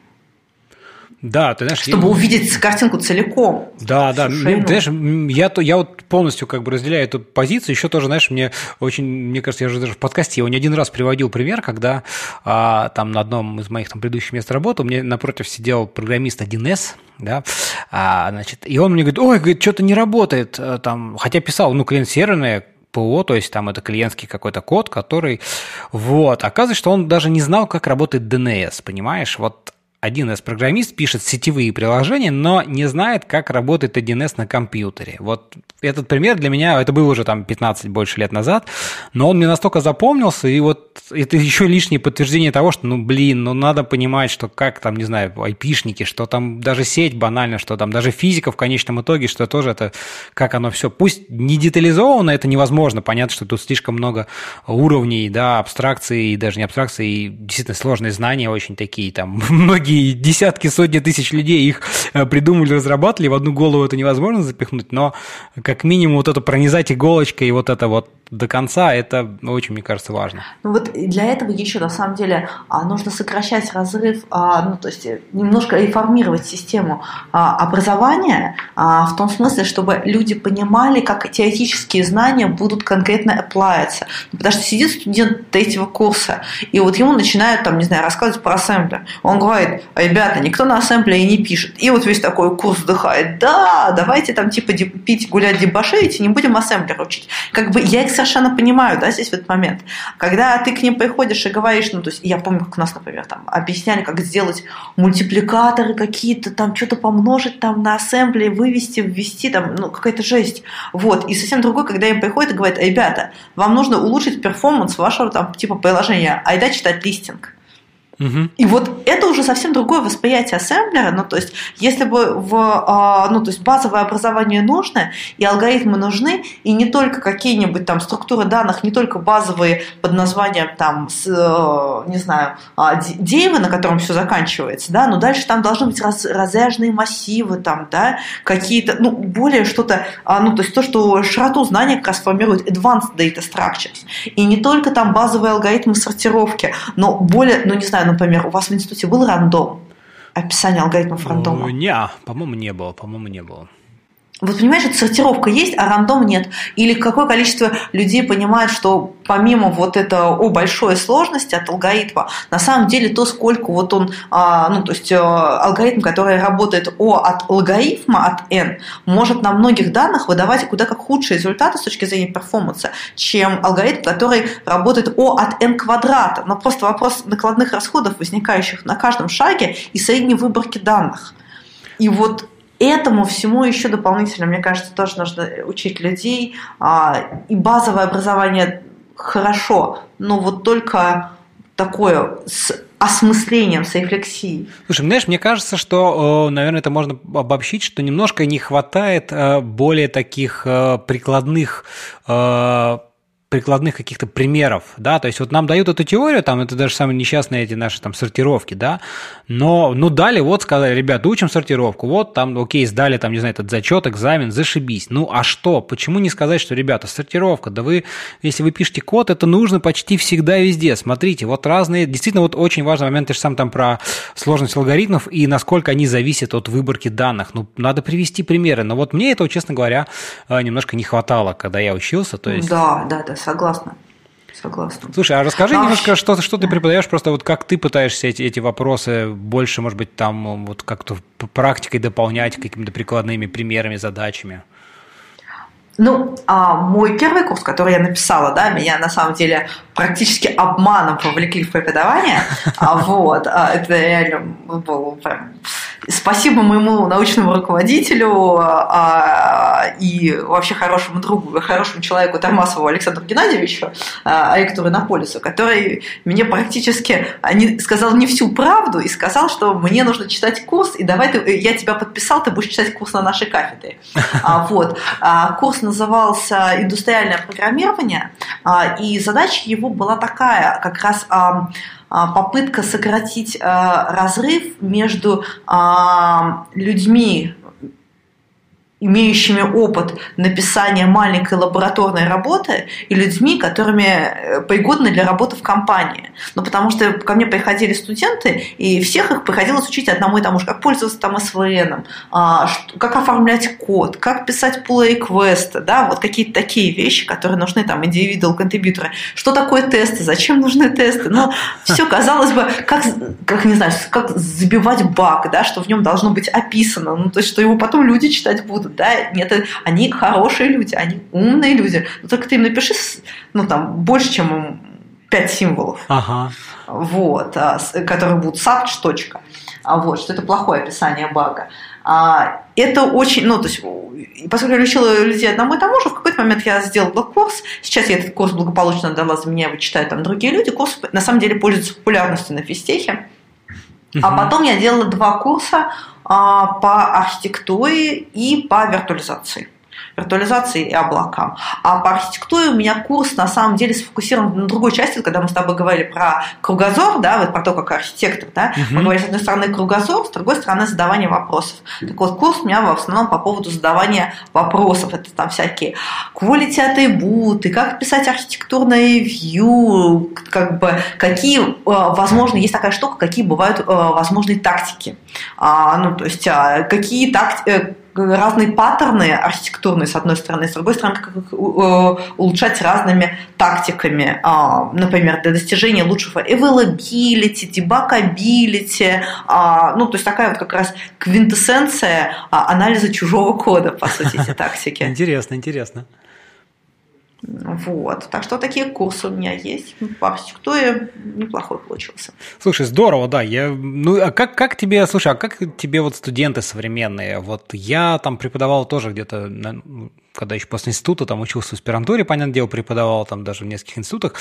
Speaker 1: Да, ты знаешь,
Speaker 2: чтобы я... увидеть картинку целиком.
Speaker 1: Да, да. Ну, ты знаешь, я, я вот полностью как бы разделяю эту позицию. Еще тоже, знаешь, мне очень, мне кажется, я уже даже в подкасте его не один раз приводил пример, когда а, там на одном из моих там предыдущих мест работы у меня напротив сидел программист 1С, да, а, значит, и он мне говорит, ой, говорит, что-то не работает, э, там, хотя писал, ну, клиент серверное, ПО, то есть там это клиентский какой-то код, который... Вот, оказывается, что он даже не знал, как работает DNS, понимаешь? Вот 1С-программист пишет сетевые приложения, но не знает, как работает 1С на компьютере. Вот этот пример для меня, это было уже там 15 больше лет назад, но он мне настолько запомнился, и вот это [LAUGHS] еще лишнее подтверждение того, что, ну, блин, ну, надо понимать, что как там, не знаю, айпишники, что там даже сеть банально, что там даже физика в конечном итоге, что тоже это, как оно все, пусть не детализовано, это невозможно, понятно, что тут слишком много уровней, да, абстракции, даже не абстракции, действительно сложные знания очень такие, там, [LAUGHS] многие многие десятки, сотни тысяч людей их э, придумали, разрабатывали, в одну голову это невозможно запихнуть, но как минимум вот это пронизать иголочкой и вот это вот до конца, это очень, мне кажется, важно.
Speaker 2: Ну вот для этого еще на самом деле а, нужно сокращать разрыв, а, ну то есть немножко реформировать систему а, образования в том смысле, чтобы люди понимали, как теоретические знания будут конкретно оплавиться. Ну, потому что сидит студент третьего курса, и вот ему начинают там, не знаю, рассказывать про ассемблер. Он говорит, ребята, никто на ассемблере не пишет. И вот весь такой курс вздыхает, да, давайте там типа пить, гулять, дебоширить, и не будем ассемблер учить. Как бы я их совершенно понимаю, да, здесь в этот момент. Когда ты к ним приходишь и говоришь, ну, то есть я помню, как у нас, например, там объясняли, как сделать мультипликаторы какие-то, там что-то помножить там на ассемблере, вывести, ввести, там, ну, какая-то жесть. Вот. И совсем другой, когда им приходит и говорит, ребята, вам нужно улучшить перформанс вашего там типа приложения, а это читать листинг. Угу. И вот это уже совсем другое восприятие ассемблера. Ну, то есть, если бы в, а, ну, то есть базовое образование нужно, и алгоритмы нужны, и не только какие-нибудь там структуры данных, не только базовые под названием там, с, э, не знаю, а, девы, на котором все заканчивается, да, но дальше там должны быть раз, разряженные массивы, там, да, какие-то, ну, более что-то, а, ну, то есть то, что широту знания как раз формирует advanced data structures. И не только там базовые алгоритмы сортировки, но более, ну, не знаю, например, у вас в институте был рандом? Описание алгоритмов рандома?
Speaker 1: Не, по-моему, не было, по-моему, не было.
Speaker 2: Вот понимаешь, это сортировка есть, а рандом нет. Или какое количество людей понимает, что помимо вот этого о большой сложности от алгоритма, на самом деле то, сколько вот он, а, ну то есть э, алгоритм, который работает о от логарифма, от n, может на многих данных выдавать куда как худшие результаты с точки зрения перформанса, чем алгоритм, который работает о от n квадрата. Но просто вопрос накладных расходов, возникающих на каждом шаге и средней выборки данных. И вот этому всему еще дополнительно, мне кажется, тоже нужно учить людей. А, и базовое образование хорошо, но вот только такое с осмыслением, с рефлексией.
Speaker 1: Слушай, знаешь, мне кажется, что, наверное, это можно обобщить, что немножко не хватает э, более таких э, прикладных э, прикладных каких-то примеров, да, то есть вот нам дают эту теорию, там, это даже самые несчастные эти наши там сортировки, да, но, ну, дали, вот сказали, ребята, учим сортировку, вот там, окей, сдали там, не знаю, этот зачет, экзамен, зашибись, ну, а что, почему не сказать, что, ребята, сортировка, да вы, если вы пишете код, это нужно почти всегда везде, смотрите, вот разные, действительно, вот очень важный момент, ты же сам там про сложность алгоритмов и насколько они зависят от выборки данных, ну, надо привести примеры, но вот мне этого, честно говоря, э, немножко не хватало, когда я учился, то есть...
Speaker 2: Да, да, да, согласна. Согласна.
Speaker 1: Слушай, а расскажи Но... немножко, что, что ты преподаешь, просто вот как ты пытаешься эти, эти вопросы больше, может быть, там вот как-то практикой дополнять какими-то прикладными примерами, задачами?
Speaker 2: Ну, а мой первый курс, который я написала, да, меня на самом деле практически обманом повлекли в преподавание. [LAUGHS] А вот, а, это реально было прям Спасибо моему научному руководителю а, и вообще хорошему другу, хорошему человеку Тормасову Александру Геннадьевичу, а, ректору Наполису, который мне практически не, сказал не всю правду и сказал, что мне нужно читать курс, и давай ты, я тебя подписал, ты будешь читать курс на нашей кафедре. [LAUGHS] А, вот. А, курс назывался «Индустриальное программирование», а, и задача его была такая, как раз а, а, попытка сократить а, разрыв между людьми, имеющими опыт написания маленькой лабораторной работы и людьми, которыми э, пригодны для работы в компании. Ну, потому что ко мне приходили студенты, и всех их приходилось учить одному и тому же, как пользоваться там SVN, а, как оформлять код, как писать pull реквесты да, вот какие-то такие вещи, которые нужны там индивидуал контрибьюторы. Что такое тесты, зачем нужны тесты? Ну, все, казалось бы, как, как не знаю, как забивать баг, да, что в нем должно быть описано, ну, то есть, что его потом люди читать будут да, нет, они хорошие люди, они умные люди, но только ты им напиши, ну, там, больше, чем пять символов.
Speaker 1: Ага.
Speaker 2: Вот, а, которые будут сапч, точка. А вот, что это плохое описание бага. А, это очень, ну, то есть, поскольку я учила людей одному и тому же, в какой-то момент я сделала курс, сейчас я этот курс благополучно отдала за меня, его читают там другие люди, курс на самом деле пользуется популярностью на физтехе. А потом я делала два курса по архитектуре и по виртуализации виртуализации и облакам. А по архитектуре у меня курс на самом деле сфокусирован на другой части, когда мы с тобой говорили про кругозор, да, вот про то, как архитектор, да, uh-huh. мы говорили, с одной стороны, кругозор, с другой стороны, задавание вопросов. Так вот, курс у меня в основном по поводу задавания вопросов. Это там всякие quality attribute, как писать архитектурное view, как бы, какие, э, возможно, есть такая штука, какие бывают э, возможные тактики. А, ну, то есть, а, какие тактики разные паттерны архитектурные, с одной стороны, с другой стороны, как их э, улучшать разными тактиками. А, например, для достижения лучшего availability, debugability, а, ну, то есть такая вот как раз квинтэссенция а, анализа чужого кода, по сути, эти [LAUGHS] тактики.
Speaker 1: Интересно, интересно.
Speaker 2: Вот. Так что такие курсы у меня есть. По архитектуре неплохой получился.
Speaker 1: Слушай, здорово, да. Я, ну, а как, как тебе, слушай, а как тебе вот студенты современные? Вот я там преподавал тоже где-то, когда еще после института там учился в аспирантуре, понятное дело, преподавал там даже в нескольких институтах.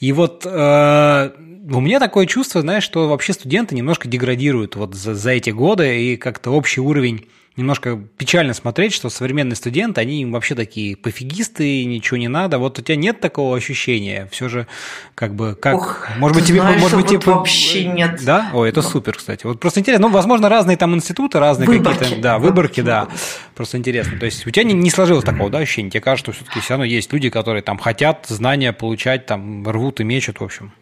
Speaker 1: И вот э, у меня такое чувство, знаешь, что вообще студенты немножко деградируют вот за, за эти годы, и как-то общий уровень немножко печально смотреть, что современные студенты, они вообще такие пофигисты, ничего не надо. Вот у тебя нет такого ощущения? Все же как бы как...
Speaker 2: Ох, может быть, тебе... Знаешь, может быть, вот тебе... вообще нет.
Speaker 1: Да? Ой, это да. супер, кстати. Вот просто интересно. Ну, возможно, разные там институты, разные какие-то... Да, выборки, да. Просто интересно. То есть у тебя не, не сложилось такого, да, ощущения? Тебе кажется, что все-таки все равно есть люди, которые там хотят знания получать, там рвут и мечут, в общем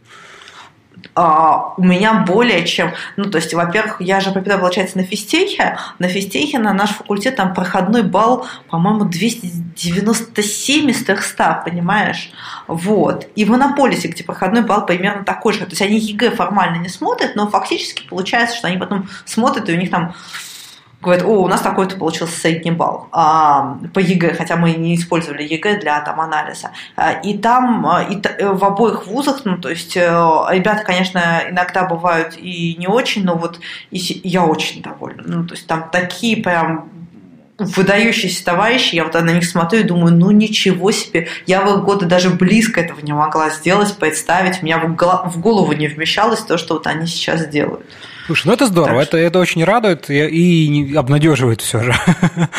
Speaker 2: а, у меня более чем, ну, то есть, во-первых, я же преподаю, получается, на физтехе, на физтехе на наш факультет там проходной балл, по-моему, 297 из 300, понимаешь? Вот. И в Иннополисе, где проходной балл примерно такой же, то есть, они ЕГЭ формально не смотрят, но фактически получается, что они потом смотрят, и у них там говорят, о, у нас такой-то получился средний балл а, по ЕГЭ, хотя мы не использовали ЕГЭ для там анализа. А, и там а, и, э, в обоих вузах, ну, то есть э, ребята, конечно, иногда бывают и не очень, но вот и, я очень довольна. Ну, то есть там такие прям выдающиеся товарищи, я вот на них смотрю и думаю, ну ничего себе, я в годы даже близко этого не могла сделать, представить, меня в голову не вмещалось то, что вот они сейчас делают.
Speaker 1: Слушай, ну это здорово, это, это очень радует и, и обнадеживает все же,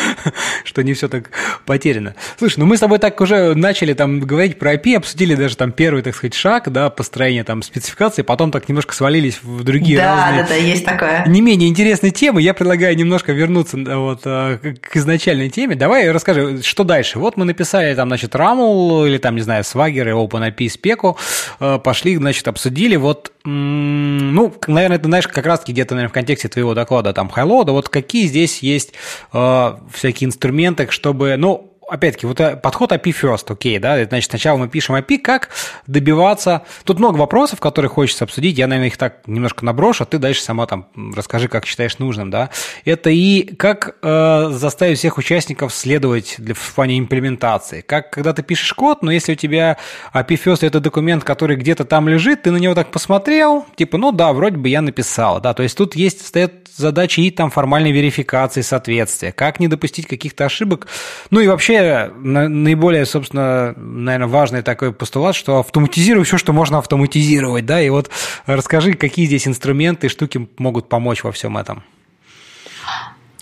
Speaker 1: [LAUGHS] что не все так потеряно. Слушай, ну мы с тобой так уже начали там говорить про IP, обсудили даже там первый, так сказать, шаг, да, построение там спецификации, потом так немножко свалились в другие
Speaker 2: да,
Speaker 1: разные...
Speaker 2: Да, да, есть такое.
Speaker 1: Не менее интересные темы. Я предлагаю немножко вернуться вот а, к изначальной теме. Давай расскажи, что дальше? Вот мы написали там, значит, Рамул или там, не знаю, Swagger и OpenAP спеку, а, пошли, значит, обсудили. Вот, ну, наверное, это, знаешь, как раз раз где-то, наверное, в контексте твоего доклада там хайлода, вот какие здесь есть э, всякие инструменты, чтобы, ну, опять-таки, вот э, подход API first, окей, okay, да, значит, сначала мы пишем API, как добиваться... Тут много вопросов, которые хочется обсудить, я, наверное, их так немножко наброшу, а ты дальше сама там расскажи, как считаешь нужным, да. Это и как э, заставить всех участников следовать для, в плане имплементации. Как, когда ты пишешь код, но если у тебя API first – это документ, который где-то там лежит, ты на него так посмотрел, типа, ну да, вроде бы я написал, да, то есть тут есть, стоят задачи и там формальной верификации соответствия, как не допустить каких-то ошибок, ну и вообще наиболее, собственно, наверное, важный такой постулат, что автоматизируй все, что можно автоматизировать, да, и вот расскажи, какие здесь инструменты и штуки могут помочь во всем этом.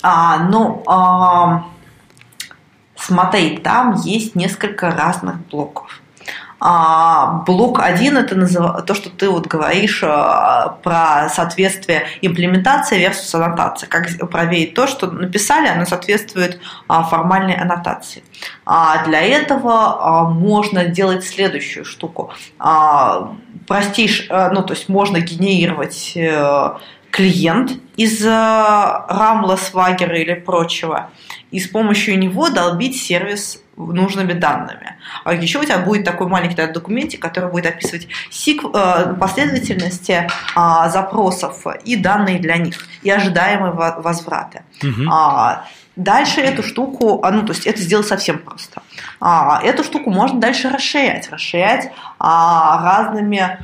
Speaker 2: А, ну, а, смотри, там есть несколько разных блоков. А, блок один это то, что ты вот говоришь а, про соответствие имплементации versus аннотация. Как проверить то, что написали, оно соответствует а, формальной аннотации. Для этого можно делать следующую штуку. Простишь, ну то есть можно генерировать э, клиент из Рамла, Swagger или прочего, и с помощью него долбить сервис нужными данными. А еще у тебя будет такой маленький документик, который будет описывать сик, э, последовательности а, запросов и данные для них, и ожидаемые возвраты. Угу. Дальше эту штуку, ну, то есть это сделать совсем просто. Эту штуку можно дальше расширять, расширять разными а,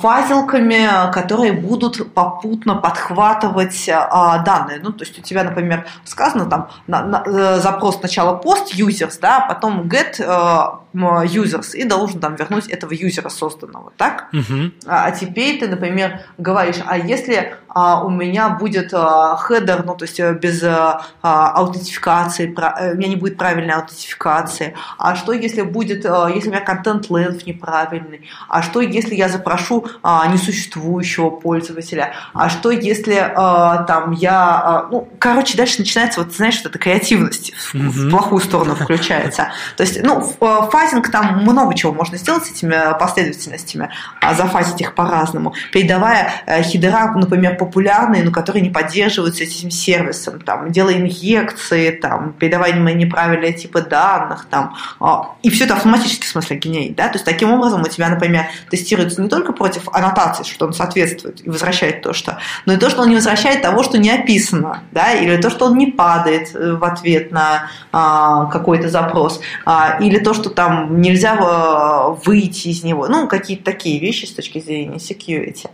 Speaker 2: фазилками, которые будут попутно подхватывать а, данные. Ну, то есть у тебя, например, сказано там на, на, э, запрос сначала post users, да, потом get э, users и должен там вернуть этого юзера созданного, так? Угу. А, а теперь ты, например, говоришь, а если а, у меня будет а, хедер, ну то есть э, без а, аутентификации, про, у меня не будет правильной аутентификации, а что если будет, а, если у меня контент length неправильный, а что если я запрошу а, несуществующего пользователя, а что если а, там я, а, ну, короче, дальше начинается вот, знаешь, вот эта креативность в плохую сторону включается. То есть, ну, фазинг, там много чего можно сделать с этими последовательностями, а зафазить их по-разному, передавая э, хидера, например, популярные, но которые не поддерживаются этим сервисом, там, делая инъекции, там, передавая неправильные типы данных, там, а, и все это автоматически в смысле генерит, да, то есть таким образом у тебя, например, тестируется не только против аннотации, что он соответствует и возвращает то, что, но и то, что он не возвращает того, что не описано, да, или то, что он не падает э, в ответ на а, какой-то запрос, а, или то, что там нельзя э, выйти из него. Ну, какие-то такие вещи с точки зрения security.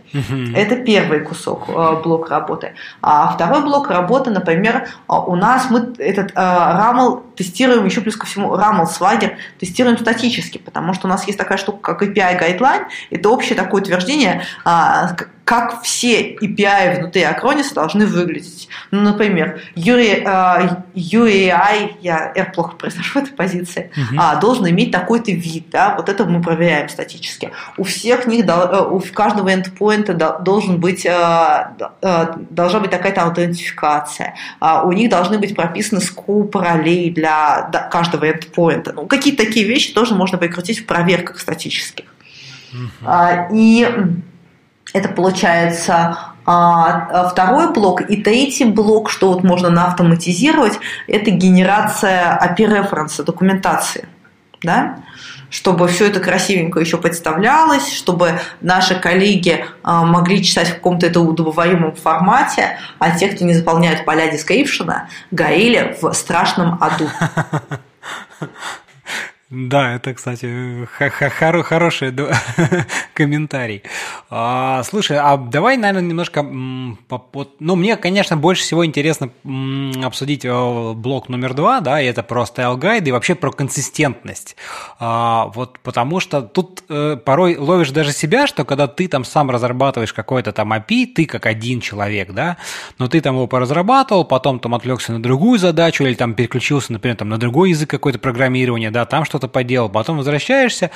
Speaker 2: Это первый кусок блок работы. А второй блок работы, например, э, у нас мы этот RAML тестируем еще плюс ко всему RAML Swagger тестируем статически, потому что у нас есть такая штука, как API Guideline. Это общее такое утверждение, как все API внутри Acronis должны выглядеть. Ну, например, UAI, я R плохо произношу этой позиции, uh-huh. должен иметь такой-то вид, да, вот это мы проверяем статически. У всех них, э, у каждого endpoint должен быть, э, э, должна быть такая-то аутентификация. А у них должны быть прописаны скоп ролей для каждого endpoint. Ну, какие-то такие вещи тоже можно прикрутить в проверках статических. Uh-huh. И это получается а, второй блок. И третий блок, что вот можно автоматизировать, это генерация API-референса, документации. Да? Чтобы все это красивенько еще представлялось, чтобы наши коллеги а, могли читать в каком-то это удобоваримом формате, а те, кто не заполняют поля дескрипшена, горели в страшном аду. [LAUGHS]
Speaker 1: Да, это, кстати, хор хороший [LAUGHS] комментарий. А, слушай, а давай, наверное, немножко... Ну, мне, конечно, больше всего интересно обсудить э, блок номер два, да, и это про style guide ы и вообще про консистентность. А, вот потому что тут э, порой ловишь даже себя, что когда ты там сам разрабатываешь какой-то там API, ты как один человек, да, но ты там его поразрабатывал, потом там отвлекся на другую задачу или там переключился, например, там на другой язык какой-то программирования, да, там что-то что-то поделал, потом возвращаешься,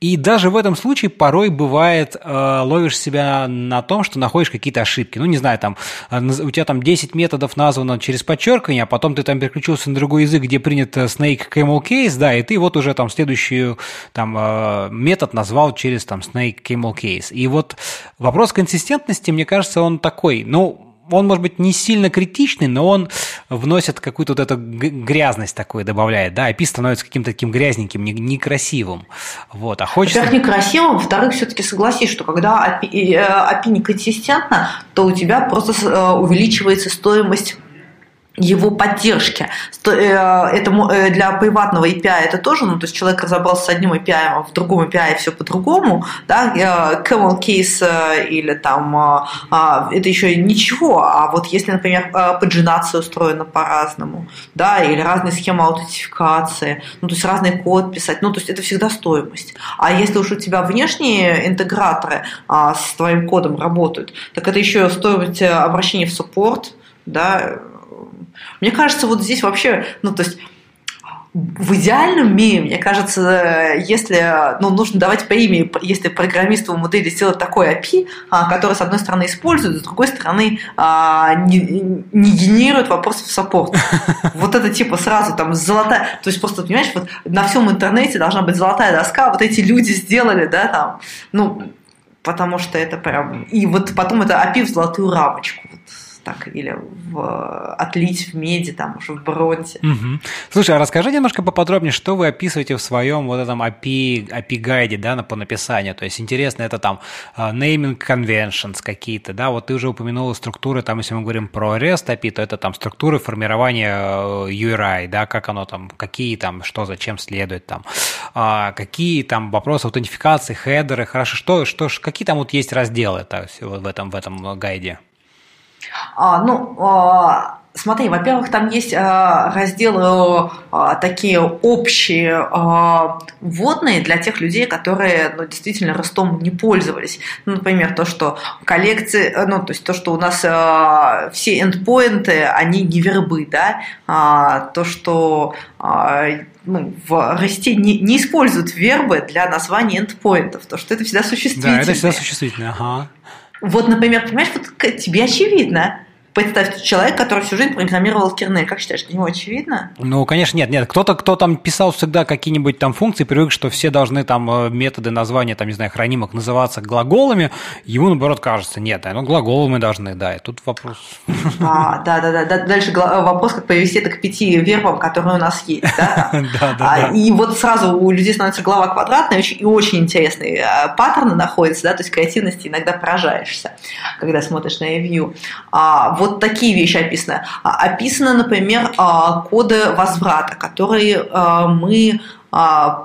Speaker 1: и даже в этом случае порой бывает, э, ловишь себя на том, что находишь какие-то ошибки. Ну, не знаю, там, э, у тебя там 10 методов названо через подчеркивание, а потом ты там переключился на другой язык, где принят э, Snake Camel Case, да, и ты вот уже там следующий там э, метод назвал через там Snake Camel Case. И вот вопрос консистентности, мне кажется, он такой, ну, он, может быть, не сильно критичный, но он вносит какую-то вот эту грязность такую добавляет, да, API становится каким-то таким грязненьким, некрасивым, вот, а хочется...
Speaker 2: Во-первых, некрасивым, во-вторых, все-таки согласись, что когда API, API э, неконсистентно, то у тебя просто э, увеличивается стоимость его поддержки. Э, это э, для приватного API это тоже, ну, то есть человек разобрался с одним API, а в другом API все по-другому, да, э, camel case или там, это еще ничего, а вот если, например, паджинация устроена по-разному, да, или разные схемы аутентификации, ну, то есть разный код писать, ну, то есть это всегда стоимость. А если уж у тебя внешние интеграторы а, с твоим кодом работают, так это еще стоимость обращения в суппорт, да, мне кажется, вот здесь вообще, ну, то есть в идеальном мире, мне кажется, если ну, нужно давать премии, если программисту модели сделать такой API, а, который, с одной стороны, использует, с другой стороны, а, не, не генерирует вопросов в саппорт. [LAUGHS] Вот это типа сразу там золотая... То есть просто, понимаешь, вот на всем интернете должна быть золотая доска, вот эти люди сделали, да, там, ну, потому что это прям... И вот потом это API в золотую рамочку. Так, или в, отлить в меди, там уже в бронзе.
Speaker 1: Угу. Слушай, а расскажи немножко поподробнее, что вы описываете в своем вот этом API, API гайде, да, на, по написанию. То есть интересно, это там uh, naming conventions какие-то, да, вот ты уже упомянула структуры, там, если мы говорим про REST API, то это там структуры формирования э, URI, да, как оно там, какие там, что, зачем следует там, а, какие там вопросы аутентификации, хедеры, хорошо, что, что, какие там вот есть разделы это, в этом, в этом гайде?
Speaker 2: А, ну, а, смотри, во-первых, там есть а, разделы а, такие общие, а, вводные для тех людей, которые ну, действительно Ростом не пользовались. Ну, например, то, что коллекции, ну, то есть то, что у нас а, все эндпоинты, они не вербы, да, а, то, что а, ну, в Росте не, не используют вербы для названия эндпоинтов, то, что это всегда существительное.
Speaker 1: Да, это всегда существительное, ага.
Speaker 2: Вот, например, понимаешь, вот тебе очевидно, Представь, человек, который всю жизнь программировал в Kernel, как считаешь, для него очевидно?
Speaker 1: Ну, конечно, нет, нет. Кто-то, кто там писал всегда какие-нибудь там функции, привык, что все должны там э, методы названия, там, не знаю, хранимок называться глаголами, ему, наоборот, кажется, нет, ну, глаголы мы должны, да, и тут вопрос.
Speaker 2: А, да, да, да. Дальше вопрос, как повести это к пяти вербам, которые у нас есть, да? [LAUGHS] Да, да, И вот сразу у людей становится голова квадратная, и очень интересные э, паттерны находятся, да, то есть креативности иногда поражаешься, когда смотришь на review. А, вот такие вещи описаны. А, описаны, например, а, коды возврата, которые а, мы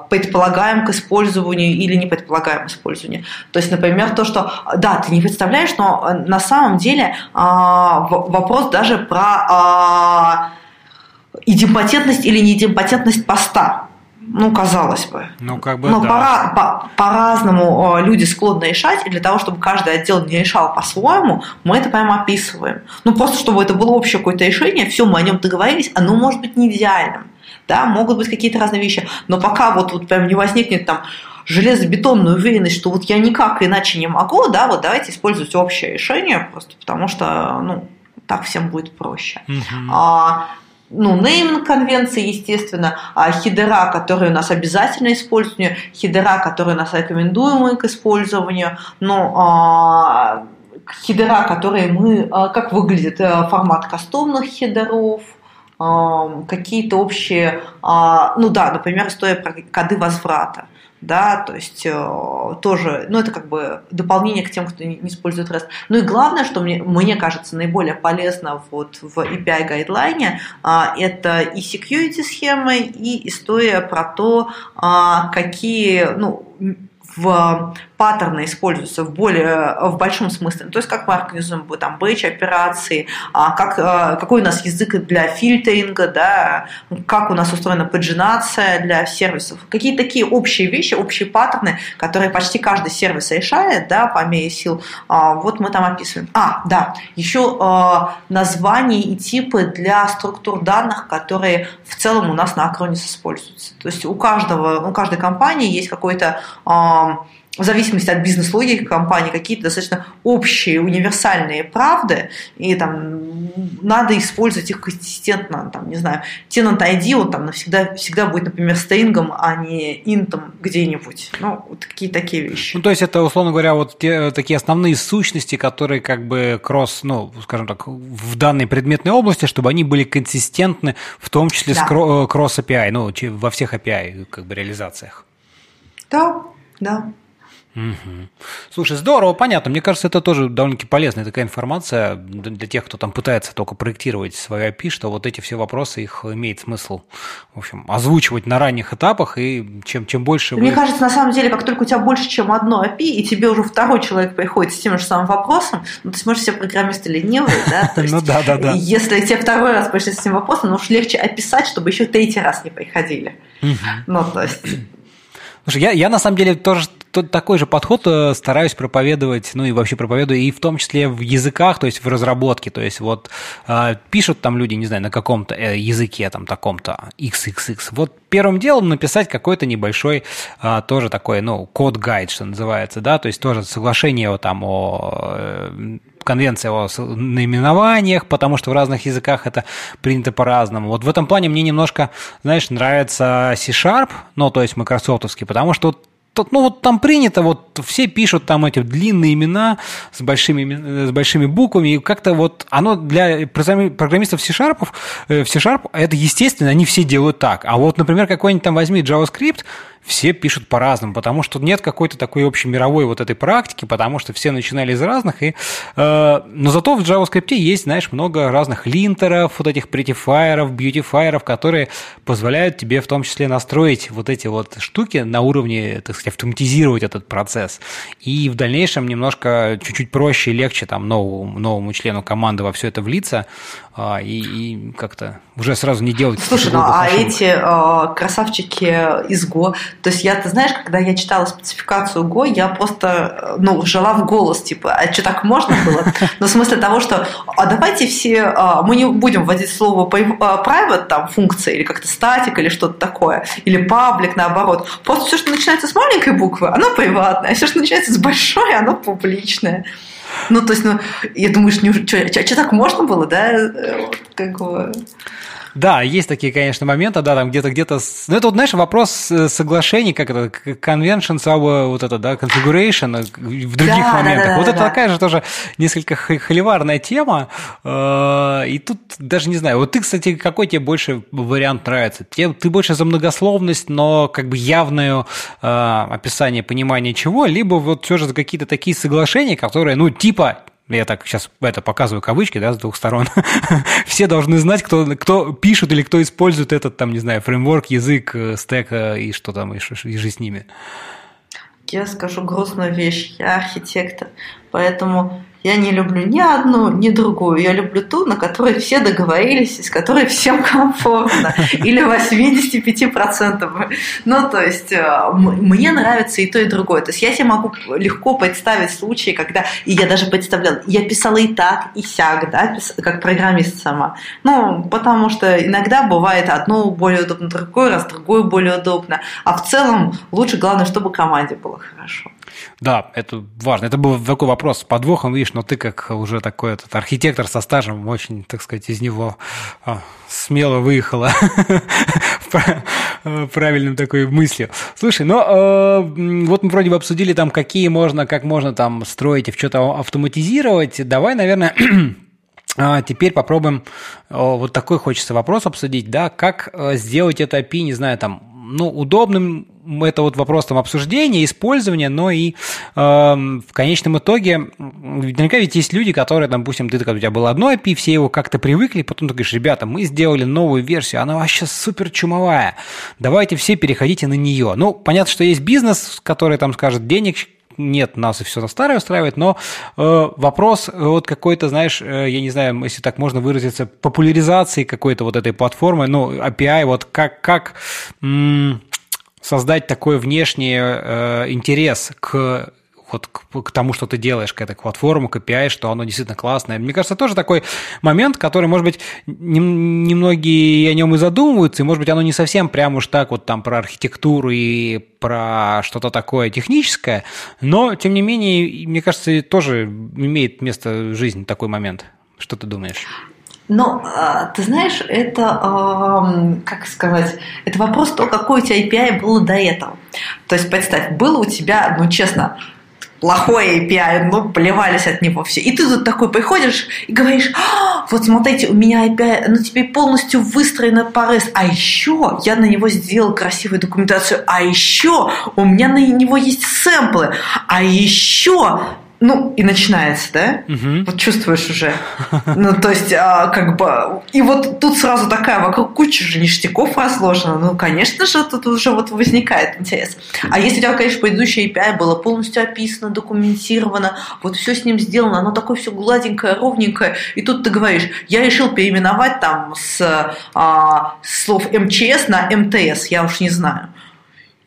Speaker 2: предполагаем к использованию или не предполагаем использованию. То есть, например, то, что, да, ты не представляешь, но на самом деле вопрос даже про идемпотентность или неидемпотентность поста ну, казалось бы.
Speaker 1: Ну, как бы,
Speaker 2: Но
Speaker 1: да.
Speaker 2: по, по, по-разному люди склонны решать, и для того, чтобы каждый отдел не решал по-своему, мы это прямо описываем. Ну, просто чтобы это было общее какое-то решение, все, мы о нем договорились, оно может быть не идеальным. Да, могут быть какие-то разные вещи. Но пока вот, вот прям не возникнет там железобетонную уверенность, что вот я никак иначе не могу, да, вот давайте использовать общее решение, просто потому что, ну, так всем будет проще. Uh-huh. А, ну, нейминг конвенции, естественно, а хидера, которые у нас обязательно использование, хидера, которые у нас рекомендуемы к использованию, но а, хидера, которые мы, а, как выглядит а, формат кастомных хидеров, а, какие-то общие, а, ну да, например, история про коды возврата да, то есть э, тоже, ну это как бы дополнение к тем, кто не, не использует REST. Ну и главное, что мне, мне кажется наиболее полезно вот в API гайдлайне, э, это и security схемы, и история про то, э, какие, ну, в паттерны используются в более в большом смысле. То есть как мы организуем там бэч операции, а как, а, какой у нас язык для фильтринга, да, как у нас устроена паджинация для сервисов. Какие такие общие вещи, общие паттерны, которые почти каждый сервис решает, да, по мере сил, а, вот мы там описываем. А, да, еще а, названия и типы для структур данных, которые в целом у нас на Acronis используются. То есть у каждого, у каждой компании есть какой-то в зависимости от бизнес-логики компании, какие-то достаточно общие, универсальные правды, и там надо использовать их консистентно, там, не знаю, tenant ID, он там навсегда всегда будет, например, стейнгом, а не интом где-нибудь. Ну, вот такие такие вещи.
Speaker 1: Ну, то есть это, условно говоря, вот те, такие основные сущности, которые как бы кросс, ну, скажем так, в данной предметной области, чтобы они были консистентны, в том числе да. с кросс API, ну, во всех API как бы реализациях.
Speaker 2: Да, да.
Speaker 1: Угу. Слушай, здорово, понятно. Мне кажется, это тоже довольно-таки полезная такая информация для тех, кто там пытается только проектировать свою API, что вот эти все вопросы, их имеет смысл, в общем, озвучивать на ранних этапах, и чем, чем больше
Speaker 2: Мне вы... кажется, на самом деле, как только у тебя больше, чем одно API, и тебе уже второй человек приходит с тем же самым вопросом, ну, ты сможешь все программисты ленивые, да? [LAUGHS]
Speaker 1: Ну да, да, да.
Speaker 2: Если тебе второй раз пришли с этим вопросом, ну уж легче описать, чтобы еще третий раз не приходили. Ну, то есть...
Speaker 1: Слушай, я, я на самом деле тоже такой же подход э, стараюсь проповедовать, ну и вообще проповедую, и в том числе в языках, то есть в разработке. То есть вот э, пишут там люди, не знаю, на каком-то э, языке, там таком-то XXX. Вот первым делом написать какой-то небольшой тоже такой, ну, код-гайд, что называется, да, то есть тоже соглашение там о конвенция о наименованиях, потому что в разных языках это принято по-разному. Вот в этом плане мне немножко, знаешь, нравится C-Sharp, ну, то есть майкрософтовский, потому что ну вот там принято, вот все пишут там эти длинные имена с большими, с большими буквами, и как-то вот оно для программистов C-Sharp, э, C-Sharp это естественно, они все делают так. А вот, например, какой-нибудь там возьми JavaScript, все пишут по-разному, потому что нет какой-то такой общей мировой вот этой практики, потому что все начинали из разных, и, э, но зато в JavaScript есть, знаешь, много разных линтеров, вот этих prettifier, beautifier, которые позволяют тебе в том числе настроить вот эти вот штуки на уровне, так сказать, автоматизировать этот процесс. И в дальнейшем немножко чуть-чуть проще и легче там новому, новому члену команды во все это влиться, а, и, и как-то уже сразу не делать.
Speaker 2: Слушай, ну а ошибок. эти э, красавчики из Go, то есть я, ты знаешь, когда я читала спецификацию Go, я просто, ну, жила в голос, типа, а что так можно было? [LAUGHS] Ну, в смысле того, что, а давайте все, э, мы не будем вводить слово private, там, функция, или как-то статик, или что-то такое, или public, наоборот. Просто все, что начинается с маленькой буквы, оно приватное, а все, что начинается с большой, оно публичное. Ну, то есть, ну, я думаю, что, что, что так можно было, да? Э, как бы...
Speaker 1: Да, есть такие, конечно, моменты, да, там где-то, где-то... Ну, это вот, знаешь, вопрос э, соглашений, как это, conventions, вот это, да, configuration э, в других да, моментах. Да, да, вот да, это да. такая же тоже несколько холиварная тема. Э, и тут даже не знаю. Вот ты, кстати, какой тебе больше вариант нравится? Тебе, ты больше за многословность, но как бы явное описание, понимание чего, либо вот все же за какие-то такие соглашения, которые, ну, типа я так сейчас это показываю кавычки, да, с двух сторон, [LAUGHS] все должны знать, кто, кто пишет или кто использует этот, там, не знаю, фреймворк, язык, э, стек э, и что там, и, и же с ними.
Speaker 2: Я скажу грустную вещь, я архитектор, поэтому я не люблю ни одну, ни другую. Я люблю ту, на которой все договорились, с которой всем комфортно. Или 85%. Ну, то есть, э, мне нравится и то, и другое. То есть, я себе могу легко представить случаи, когда... И я даже представляла, я писала и так, и сяк, да, как программист сама. Ну, потому что иногда бывает одно более удобно, другое раз другое более удобно. А в целом лучше, главное, чтобы команде было хорошо.
Speaker 1: Да, это важно. Это был такой вопрос с подвохом, видишь, но ты как уже такой этот архитектор со стажем очень, так сказать, из него а, смело выехала [LAUGHS] правильным такой мыслью. Слушай, ну э, вот мы вроде бы обсудили там, какие можно, как можно там строить и что-то автоматизировать. Давай, наверное, [CLEARS THROAT] а теперь попробуем вот такой хочется вопрос обсудить, да, как э, сделать это API, не знаю, там, ну, удобным это вот вопрос там обсуждения, использования, но и э, в конечном итоге наверняка ведь есть люди, которые, допустим, ты, у тебя было одно API, все его как-то привыкли, потом ты говоришь, ребята, мы сделали новую версию, она вообще супер чумовая, давайте все переходите на нее. Ну, понятно, что есть бизнес, который там скажет, денег нет, нас и все на старое устраивает, но э, вопрос э, вот какой-то, знаешь, э, я не знаю, если так можно выразиться, популяризации какой-то вот этой платформы, ну, API, вот как, как создать такой внешний э, интерес к вот к, к тому, что ты делаешь, к этой платформе, к API, что оно действительно классное. Мне кажется, тоже такой момент, который, может быть, немногие о нем и задумываются, и, может быть, оно не совсем прямо уж так вот там про архитектуру и про что-то такое техническое, но, тем не менее, мне кажется, тоже имеет место в жизни такой момент. Что ты думаешь?
Speaker 2: Но а, ты знаешь, это, как сказать, это вопрос то, какой у тебя API было до этого. То есть, представь, было у тебя, ну, честно, плохой API, ну, плевались от него все. И ты тут такой приходишь и говоришь, а, вот смотрите, у меня API, ну, теперь полностью выстроена по REST, а еще я на него сделал красивую документацию, а еще у меня на него есть сэмплы, а еще ну, и начинается, да? Угу. Вот чувствуешь уже. Ну, то есть, а, как бы... И вот тут сразу такая вокруг куча же ништяков разложена. Ну, конечно же, тут уже вот возникает интерес. А если у тебя, конечно, предыдущее API было полностью описано, документировано, вот все с ним сделано, оно такое все гладенькое, ровненькое, и тут ты говоришь, я решил переименовать там с а, слов МЧС на МТС, я уж не знаю.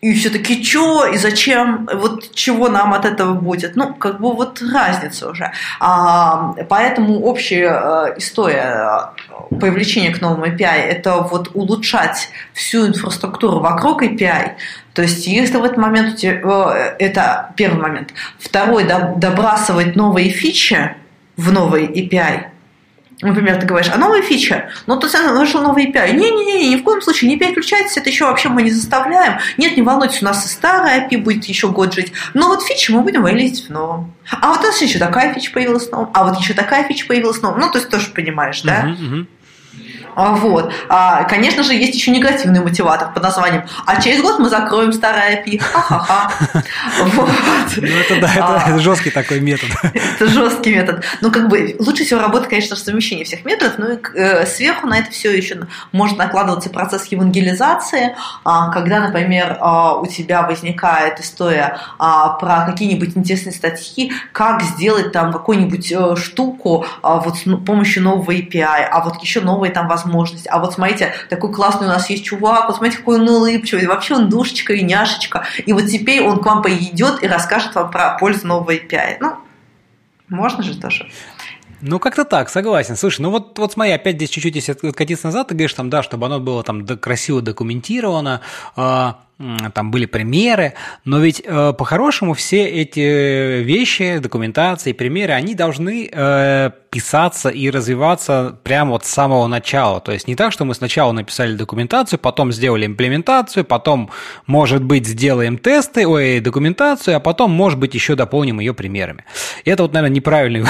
Speaker 2: И все таки что и зачем, вот чего нам от этого будет. Ну, как бы вот разница уже. А, поэтому общая э, история э, привлечения к новому API – это вот улучшать всю инфраструктуру вокруг API, то есть, если в этот момент у тебя, э, это первый момент. Второй, добрасывать новые фичи в новый API, Например, ты говоришь, а новая фича? Ну, то есть вышел новый API. Не-не-не, ни в коем случае не переключайтесь, это еще вообще мы не заставляем. Нет, не волнуйтесь, у нас и старый API будет еще год жить. Но вот фичи мы будем релизить в новом. А вот у нас еще такая фича появилась в новом, а вот еще такая фича появилась в новом. Ну, то есть тоже понимаешь, да? Uh-huh, uh-huh. А, вот. А, конечно же, есть еще негативный мотиватор под названием «А через год мы закроем старое API». Ха-ха-ха. [LAUGHS]
Speaker 1: Вот. Ну, это да, это, а, это жесткий такой метод.
Speaker 2: Это жесткий метод. Ну, как бы, лучше всего работает, конечно, совмещение всех методов, но и э, сверху на это все еще может накладываться процесс евангелизации, а, когда, например, а, у тебя возникает история а, про какие-нибудь интересные статьи, как сделать там какую-нибудь э, штуку а, вот с помощью нового API, а вот еще новые там возможности возможность. А вот смотрите, такой классный у нас есть чувак, вот смотрите, какой он улыбчивый, вообще он душечка и няшечка. И вот теперь он к вам пойдет и расскажет вам про пользу нового API. Ну, можно же тоже.
Speaker 1: Ну, как-то так, согласен. Слушай, ну вот, вот смотри, опять здесь чуть-чуть, если откатиться назад, ты говоришь, там, да, чтобы оно было там красиво документировано, э, там были примеры, но ведь э, по-хорошему все эти вещи, документации, примеры, они должны э, писаться и развиваться прямо вот с самого начала. То есть не так, что мы сначала написали документацию, потом сделали имплементацию, потом, может быть, сделаем тесты, ой, документацию, а потом, может быть, еще дополним ее примерами. И это вот, наверное, неправильный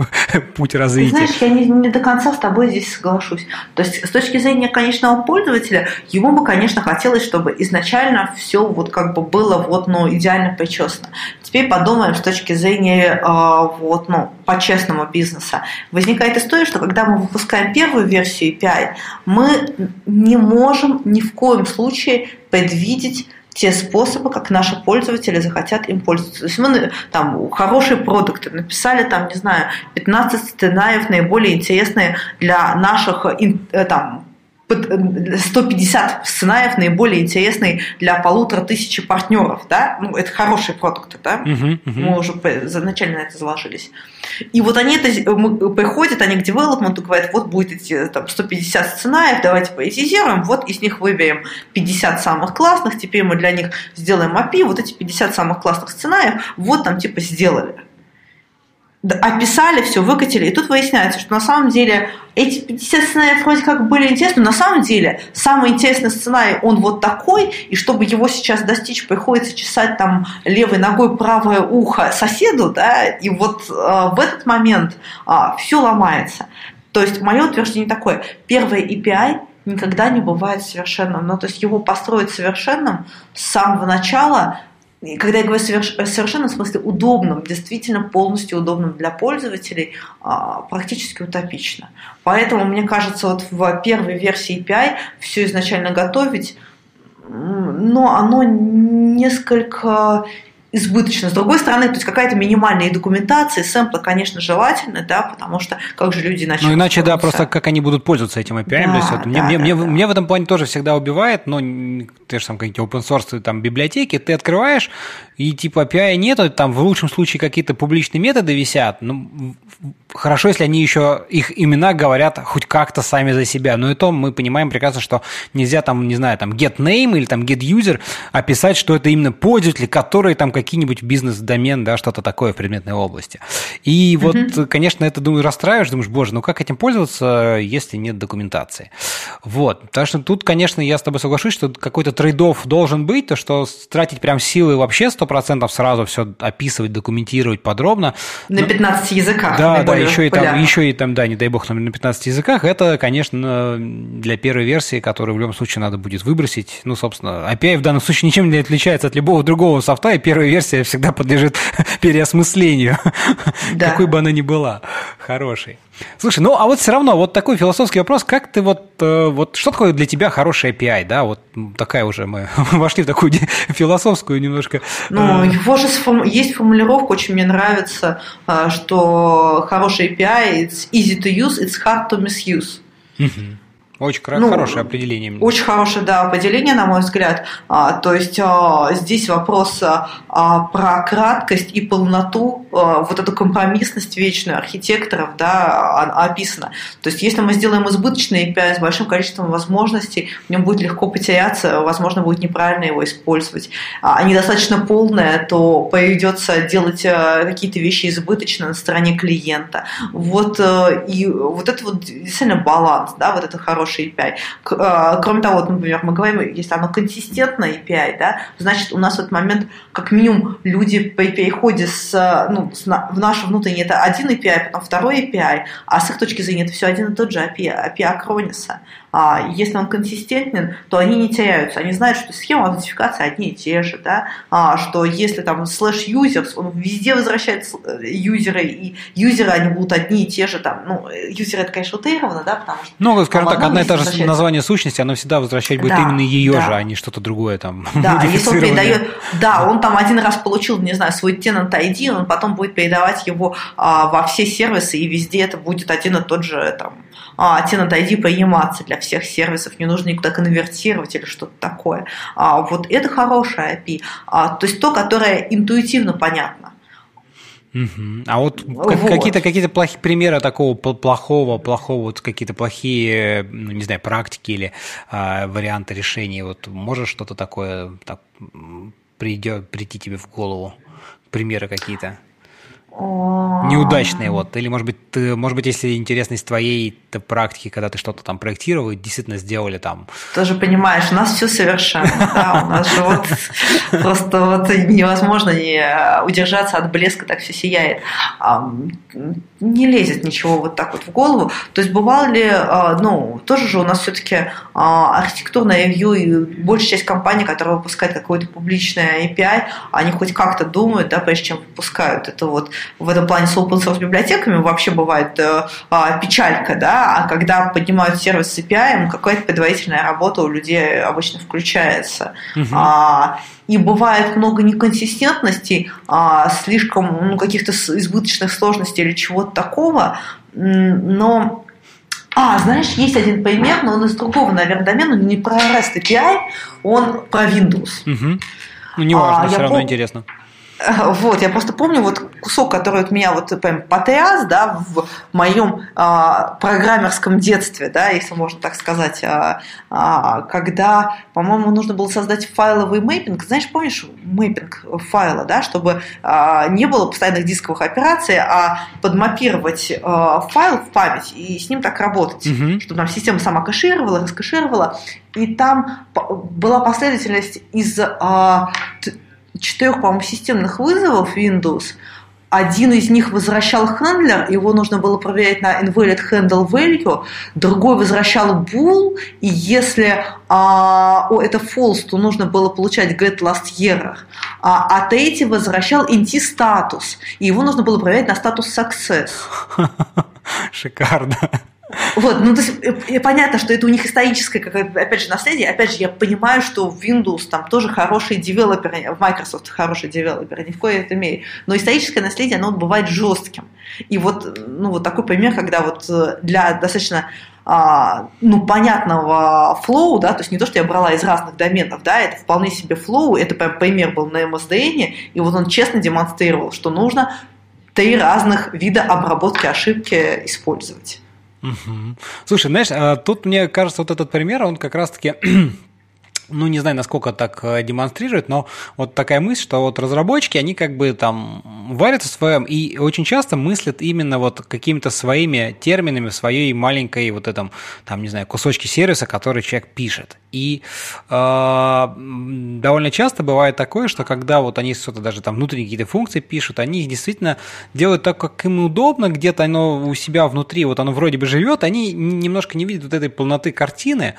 Speaker 1: [LAUGHS] путь развития.
Speaker 2: знаешь, я не, не до конца с тобой здесь соглашусь. То есть с точки зрения конечного пользователя, ему бы, конечно, хотелось, чтобы изначально все вот как бы было вот, ну, идеально причесано. Теперь подумаем с точки зрения э, вот, ну, по-честному бизнеса. Возникает история, что когда мы выпускаем первую версию API, мы не можем ни в коем случае предвидеть те способы, как наши пользователи захотят им пользоваться. То есть мы там хорошие продукты написали там, не знаю, 15 сценариев наиболее интересные для наших э, там 150 сценариев наиболее интересные для полутора тысячи партнеров, да, ну, это хорошие продукты, да, uh-huh, uh-huh. мы уже изначально на это заложились. И вот они это приходят, они к девелопменту говорят, вот будет эти там 150 сценариев, давайте поэтизируем, вот из них выберем 50 самых классных, теперь мы для них сделаем API, вот эти 50 самых классных сценариев, вот там типа сделали описали все, выкатили, и тут выясняется, что на самом деле эти 50 сценариев вроде как были интересны, но на самом деле самый интересный сценарий, он вот такой, и чтобы его сейчас достичь, приходится чесать там левой ногой правое ухо соседу, да, и вот э, в этот момент э, все ломается. То есть мое утверждение такое, первое API никогда не бывает совершенным, ну, то есть его построить совершенным с самого начала – когда я говорю совершенно в смысле удобным, действительно полностью удобным для пользователей, а, практически утопично. Поэтому, мне кажется, вот в первой версии API все изначально готовить, но оно несколько избыточно. С другой стороны, то есть какая-то минимальная документация, сэмплы, конечно, желательно, да, потому что как же люди
Speaker 1: начнут... Ну, иначе, да, просто как они будут пользоваться этим API. Да, то есть, вот, да, мне, да, мне, да. мне в этом плане тоже всегда убивает, но те же там какие-то open source там библиотеки, ты открываешь, и типа API нету, там в лучшем случае какие-то публичные методы висят. Ну, хорошо, если они еще, их имена говорят хоть как-то сами за себя. Но и то мы понимаем прекрасно, что нельзя там, не знаю, там get name или там get user описать, что это именно пользователи, которые там какие-нибудь бизнес-домен, да, что-то такое в предметной области. И вот, mm-hmm. конечно, это, думаю, расстраиваешь, думаешь, боже, ну как этим пользоваться, если нет документации? Вот. Так что тут, конечно, я с тобой соглашусь, что какой-то трейд должен быть, то что тратить прям силы вообще 100% сразу все описывать, документировать подробно.
Speaker 2: На 15 ну, языках.
Speaker 1: Да, да, еще и, там, еще и там, да, не дай бог, на 15 языках. Это, конечно, для первой версии, которую в любом случае надо будет выбросить. Ну, собственно, API в данном случае ничем не отличается от любого другого софта, и первая версия всегда подлежит [LAUGHS] переосмыслению, да. какой бы она ни была хорошей. Слушай, ну а вот все равно, вот такой философский вопрос, как ты вот, э, вот что такое для тебя хороший API, да, вот такая уже мы [LAUGHS] вошли в такую [LAUGHS] философскую немножко.
Speaker 2: Ну, э, его же есть формулировка, очень мне нравится, э, что хороший API it's easy to use, it's hard to misuse.
Speaker 1: Очень ну, хорошее определение.
Speaker 2: Очень хорошее, да, определение, на мой взгляд. А, то есть а, здесь вопрос а, а, про краткость и полноту, а, вот эту компромиссность вечную архитекторов, да, описана. То есть, если мы сделаем избыточный API с большим количеством возможностей, в нем будет легко потеряться, возможно, будет неправильно его использовать. А недостаточно полное, то придется делать какие-то вещи избыточно на стороне клиента. Вот, и вот это вот действительно баланс, да, вот это хороший API. Кроме того, вот, например, мы говорим, если оно консистентное API, да, значит, у нас в этот момент, как минимум, люди по переходе с, ну, с, в наше внутреннее, это один API, потом второй API, а с их точки зрения это все один и тот же API, API Acronis. А если он консистентен, то они не теряются. Они знают, что схемы аутентификации одни и те же, да? а, что если там слэш users, он везде возвращает э, юзеры, и юзеры, они будут одни и те же, там, ну, юзеры это, конечно, утрировано, да, потому что...
Speaker 1: Ну, скажем так, одна и та же название сущности, оно всегда возвращать будет да, именно ее да. же, а не что-то другое там. [LAUGHS]
Speaker 2: Да, если он передает, да, он там один раз получил, не знаю, свой tenant ID, он потом будет передавать его а, во все сервисы, и везде это будет один и тот же там а, Tenant ID приниматься для всех сервисов, не нужно никуда конвертировать или что-то такое. А, вот это хорошая API, а, то есть то, которое интуитивно понятно.
Speaker 1: Угу. А вот, вот. какие-то какие плохие примеры такого плохого, плохого, вот какие-то плохие, ну, не знаю, практики или э, варианты решения. Вот можешь что-то такое так, придет, прийти тебе в голову? Примеры какие-то? Неудачные вот. Или, может быть, ты, может быть, если интересно из твоей практики, когда ты что-то там проектировал, действительно сделали там.
Speaker 2: Тоже понимаешь, у нас все совершенно. Да, у нас же вот просто вот невозможно не удержаться от блеска, так все сияет. Не лезет ничего вот так вот в голову. То есть бывало ли, а, ну, тоже же у нас все-таки а, архитектурная ревью и большая часть компаний, которые выпускают какое-то публичное API, они хоть как-то думают, да, прежде чем выпускают. Это вот в этом плане с open source библиотеками вообще бывает э, а, печалька, да, а когда поднимают сервис с API, какая-то предварительная работа у людей обычно включается. Угу. И бывает много неконсистентностей, а, слишком ну, каких-то избыточных сложностей или чего-то такого, но а, знаешь, есть один пример, но он из другого, наверное, домена, не про REST API, он про Windows.
Speaker 1: Угу. Ну, неважно, а, все равно пом... интересно. [LAUGHS]
Speaker 2: Вот, я просто помню вот кусок, который от меня вот прям потряс, да, в моем а, программерском детстве, да, если можно так сказать, а, а, когда, по-моему, нужно было создать файловый мэппинг, знаешь, помнишь мэппинг файла, да, чтобы а, не было постоянных дисковых операций, а подмапировать а, файл в память и с ним так работать, угу. чтобы там система сама кэшировала, раскэшировала, и там была последовательность из а, четырех, по-моему, системных вызовов Windows, один из них возвращал хендлер, его нужно было проверять на invalid handle value, другой возвращал bool, и если а, о, это false, то нужно было получать get last year, а, а третий возвращал int статус, и его нужно было проверять на статус success. [LAUGHS]
Speaker 1: Шикарно.
Speaker 2: Вот, ну, то есть, э, понятно, что это у них историческое, как, опять же, наследие. Опять же, я понимаю, что в Windows там тоже хорошие девелоперы, в Microsoft хорошие девелоперы, ни в коей это мере. Но историческое наследие, оно бывает жестким. И вот, ну, вот такой пример, когда вот э, для достаточно а, ну, понятного flow, да, то есть не то, что я брала из разных доменов, да, это вполне себе flow, это прям пример был на MSDN, и вот он честно демонстрировал, что нужно три разных вида обработки ошибки использовать.
Speaker 1: Угу. Слушай, знаешь, а тут мне кажется, вот этот пример, он как раз-таки [CLEARS THROAT] ну, не знаю, насколько так э, демонстрирует, но вот такая мысль, что вот разработчики, они как бы там варятся в своем и очень часто мыслят именно вот какими-то своими терминами, своей маленькой вот этом, там, не знаю, кусочки сервиса, который человек пишет. И э, довольно часто бывает такое, что когда вот они что-то даже там внутренние какие-то функции пишут, они их действительно делают так, как им удобно, где-то оно у себя внутри, вот оно вроде бы живет, они немножко не видят вот этой полноты картины,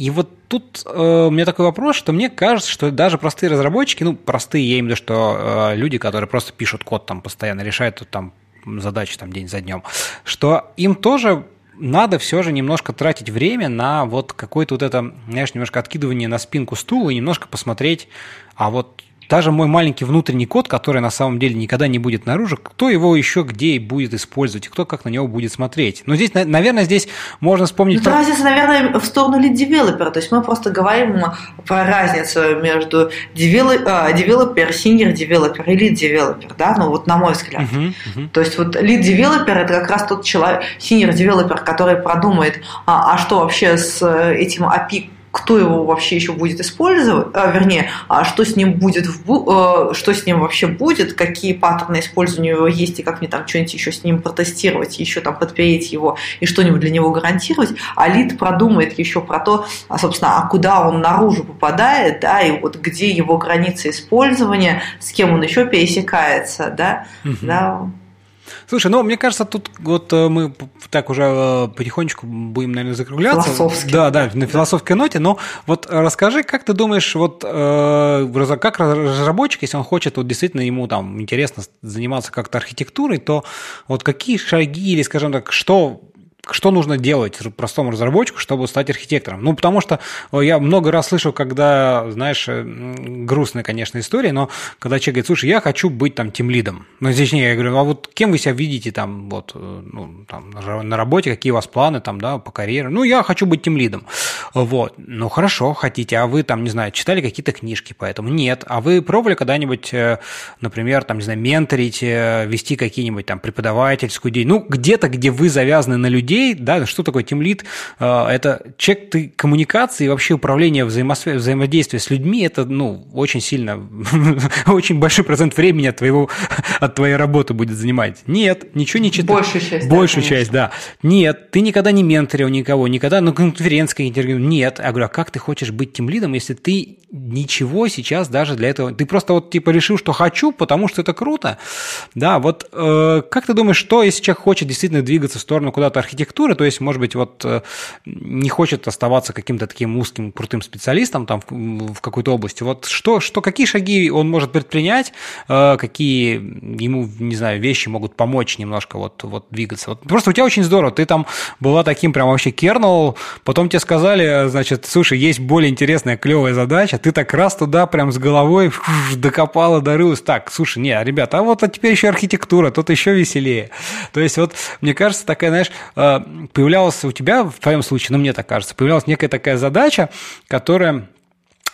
Speaker 1: и вот тут э, у меня такой вопрос, что мне кажется, что даже простые разработчики, ну, простые, я имею в виду, что э, люди, которые просто пишут код там постоянно, решают там задачи там день за днем, что им тоже надо все же немножко тратить время на вот какое-то вот это, знаешь, немножко откидывание на спинку стула и немножко посмотреть, а вот даже мой маленький внутренний код, который на самом деле никогда не будет наружу, кто его еще где будет использовать, кто как на него будет смотреть. Но здесь, наверное, здесь можно вспомнить...
Speaker 2: Ну, про... разница, наверное, в сторону lead developer а. То есть мы просто говорим про разницу между developer, senior developer и lead developer, да, ну вот на мой взгляд. Uh-huh, uh-huh. То есть вот lead developer – это как раз тот человек, senior developer, который продумает, а, а что вообще с этим API кто его вообще еще будет использовать, а, вернее, а что с ним будет, в, э, что с ним вообще будет, какие паттерны использования у него есть, и как мне там что-нибудь еще с ним протестировать, еще там подпереть его и что-нибудь для него гарантировать, а лид продумает еще про то, а, собственно, а куда он наружу попадает, да, и вот где его границы использования, с кем он еще пересекается, да, угу. да,
Speaker 1: Слушай, ну, мне кажется, тут вот э, мы так уже э, потихонечку будем, наверное, закругляться.
Speaker 2: Философски.
Speaker 1: Да, да, на философской ноте. Но вот расскажи, как ты думаешь, вот э, как разработчик, если он хочет, вот действительно ему там интересно заниматься как-то архитектурой, то вот какие шаги или, скажем так, что что нужно делать простому разработчику, чтобы стать архитектором? Ну, потому что э, я много раз слышал, когда, знаешь, э, грустная, конечно, история, но когда человек говорит, слушай, я хочу быть там тимлидом. Ну, здесь не, я говорю, а вот кем вы себя видите там, вот, э, ну, там, на работе, какие у вас планы там, да, по карьере? Ну, я хочу быть тимлидом. Вот. Ну, хорошо, хотите, а вы там, не знаю, читали какие-то книжки по этому? Нет. А вы пробовали когда-нибудь, например, там, не знаю, менторить, вести какие-нибудь там преподавательскую деятельность? Ну, где-то, где вы завязаны на людей, людей, да, что такое тимлит? А, это человек ты коммуникации и вообще управление взаимодействия с людьми, это, ну, очень сильно, [LAUGHS] очень большой процент времени от, твоего, [LAUGHS] от твоей работы будет занимать. Нет, ничего не читал.
Speaker 2: Большую часть.
Speaker 1: Большую да, часть, да. Нет, ты никогда не менторил никого, никогда на конференции интервью. Нет. Я говорю, а как ты хочешь быть тимлидом, если ты ничего сейчас даже для этого... Ты просто вот типа решил, что хочу, потому что это круто. Да, вот э, как ты думаешь, что если человек хочет действительно двигаться в сторону куда-то архитектуры, архитектуры, то есть, может быть, вот э, не хочет оставаться каким-то таким узким, крутым специалистом там в, какой-то области. Вот что, что, какие шаги он может предпринять, э, какие ему, не знаю, вещи могут помочь немножко вот, вот двигаться. Вот просто у тебя очень здорово, ты там была таким прям вообще кернел, потом тебе сказали, значит, слушай, есть более интересная, клевая задача, ты так раз туда прям с головой докопала, дорылась. Так, слушай, не, ребята, а вот а теперь еще архитектура, тут еще веселее. То есть вот, мне кажется, такая, знаешь, э, появлялась у тебя, в твоем случае, ну мне так кажется, появлялась некая такая задача, которая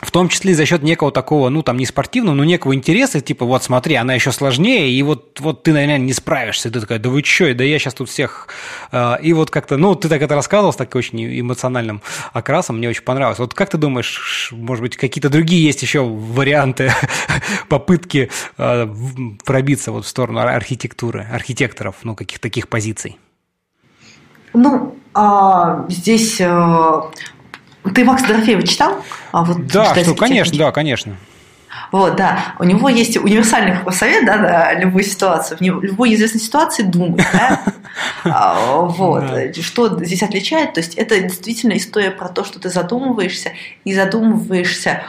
Speaker 1: в том числе за счет некого такого, ну, там, не спортивного, но некого интереса, типа, вот смотри, она еще сложнее, и вот, вот ты, наверное, не справишься. И ты такая, да вы что, да я сейчас тут всех... А, и вот как-то, ну, ты так это рассказывал с таким очень эмоциональным окрасом, мне очень понравилось. Вот как ты думаешь, может быть, какие-то другие есть еще варианты [LAUGHS] попытки а, пробиться вот в сторону архитектуры, архитекторов, ну, каких-то таких позиций?
Speaker 2: Ну, а, здесь а, ты Макс Дорофеева читал?
Speaker 1: А вот да, что, конечно, да, конечно.
Speaker 2: Вот, да. У него есть универсальный совет, да, на любую ситуацию. В любой известной ситуации думай, да. [LAUGHS] А, вот. Что здесь отличает? То есть это действительно история про то, что ты задумываешься и задумываешься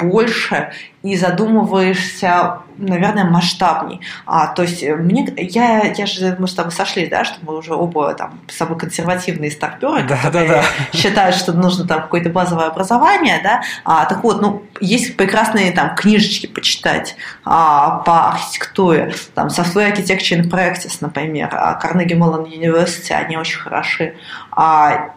Speaker 2: больше и задумываешься, наверное, масштабней. А, то есть мне, я, я же, мы с тобой сошли, да, что мы уже оба там с собой консервативные старперы, да, которые да, да. считают, что нужно там какое-то базовое образование, да. А, так вот, ну, есть прекрасные там книжечки почитать а, по архитектуре, там, Software Architecture in Practice, например, Carnegie Mellon University, они очень хороши. А,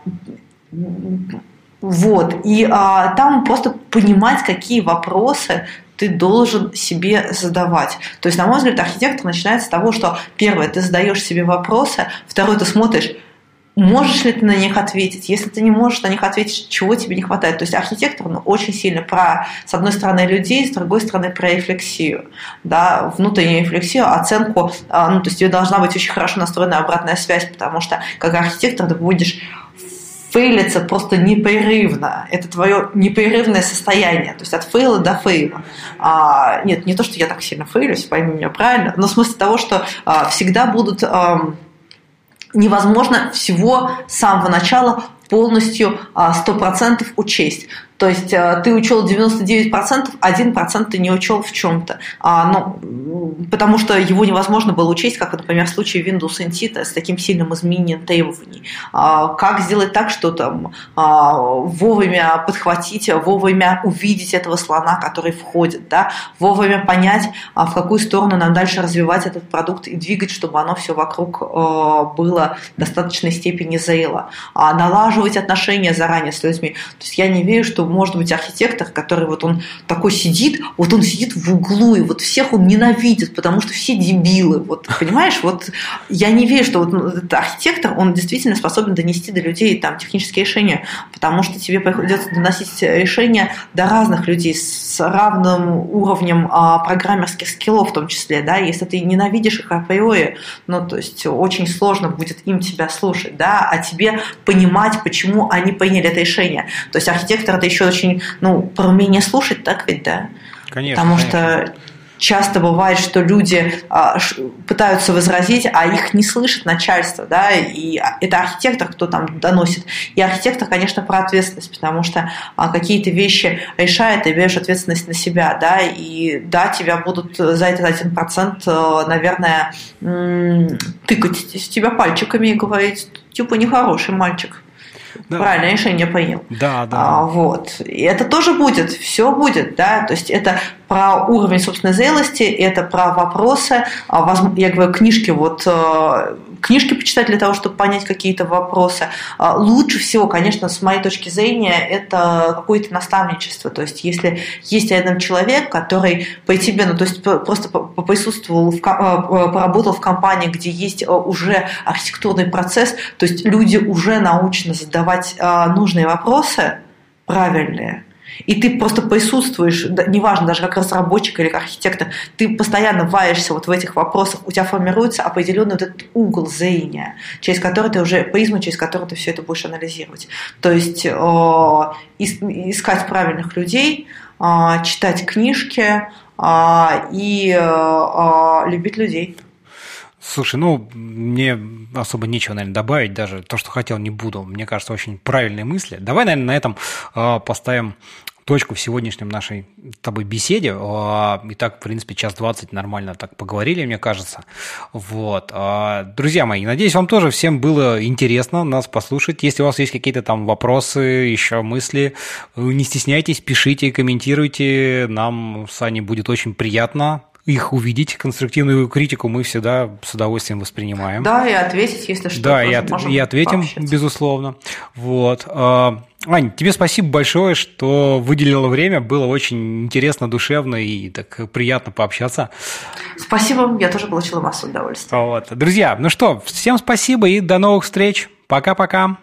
Speaker 2: вот. И а, там просто понимать, какие вопросы ты должен себе задавать. То есть, на мой взгляд, архитектор начинается с того, что первое, ты задаешь себе вопросы, второе, ты смотришь, можешь ли ты на них ответить. Если ты не можешь на них ответить, чего тебе не хватает. То есть архитектор ну, очень сильно про, с одной стороны, людей, с другой стороны, про рефлексию. Да, внутреннюю рефлексию, оценку. А, ну, то есть тебе должна быть очень хорошо настроена обратная связь, потому что как архитектор ты будешь фейлиться просто непрерывно. Это твое непрерывное состояние, то есть от фейла до фейла. А, нет, не то, что я так сильно фейлюсь, пойми меня правильно, но в смысле того, что а, всегда будут... А, невозможно всего с самого начала полностью а, 100% учесть. То есть э, ты учел 99%, 1% ты не учел в чем-то. А, ну, потому что его невозможно было учесть, как, например, в случае Windows NT с таким сильным изменением требований. А, как сделать так, что там а, вовремя подхватить, вовремя увидеть этого слона, который входит, да, вовремя понять, а, в какую сторону нам дальше развивать этот продукт и двигать, чтобы оно все вокруг а, было в достаточной степени зрело. А, налаживать отношения заранее с людьми. То есть я не верю, что может быть архитектор, который вот он такой сидит, вот он сидит в углу, и вот всех он ненавидит, потому что все дебилы. Вот, понимаешь, вот я не верю, что вот ну, этот архитектор, он действительно способен донести до людей там технические решения, потому что тебе придется доносить решения до разных людей с равным уровнем а, программерских скиллов в том числе, да, если ты ненавидишь их априори, ну, то есть очень сложно будет им тебя слушать, да, а тебе понимать, почему они приняли это решение. То есть архитектор это еще очень, ну, про умение слушать, так ведь, да?
Speaker 1: Конечно.
Speaker 2: Потому
Speaker 1: конечно.
Speaker 2: что часто бывает, что люди а, пытаются возразить, а их не слышит начальство, да, и это архитектор, кто там доносит. И архитектор, конечно, про ответственность, потому что а, какие-то вещи решает, и берешь ответственность на себя, да, и да, тебя будут за этот один процент, э, наверное, тыкать с тебя пальчиками и говорить, типа, нехороший мальчик да. правильное решение принял.
Speaker 1: Да, да.
Speaker 2: А, вот. И это тоже будет, все будет, да, то есть это про уровень собственной зрелости, это про вопросы, а, я говорю, книжки вот э, книжки почитать для того, чтобы понять какие-то вопросы. А, лучше всего, конечно, с моей точки зрения, это какое-то наставничество. То есть, если есть рядом человек, который по тебе, ну, то есть просто присутствовал, в, а, поработал в компании, где есть а, уже архитектурный процесс, то есть люди уже научены задавать нужные вопросы правильные, и ты просто присутствуешь, неважно, даже как разработчик или как архитектор, ты постоянно варишься вот в этих вопросах, у тебя формируется определенный вот этот угол зрения, через который ты уже, призму, через который ты все это будешь анализировать. То есть э, искать правильных людей, э, читать книжки э, и любить людей.
Speaker 1: Слушай, ну, мне особо нечего, наверное, добавить, даже то, что хотел, не буду. Мне кажется, очень правильные мысли. Давай, наверное, на этом э, поставим точку в сегодняшнем нашей тобой беседе. А, и так, в принципе, час двадцать нормально так поговорили, мне кажется. Вот. А, друзья мои, надеюсь, вам тоже всем было интересно нас послушать. Если у вас есть какие-то там вопросы, еще мысли, не стесняйтесь, пишите, комментируйте. Нам с Аней будет очень приятно их увидеть, конструктивную критику мы всегда с удовольствием воспринимаем.
Speaker 2: Да, и ответить, если что.
Speaker 1: Да, и, от, и ответим, безусловно. Вот. Ань, тебе спасибо большое, что выделила время. Было очень интересно, душевно и так приятно пообщаться.
Speaker 2: Спасибо, я тоже получила массу удовольствия.
Speaker 1: Вот. Друзья, ну что, всем спасибо и до новых встреч. Пока-пока.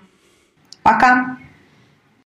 Speaker 2: Пока. -пока. Пока.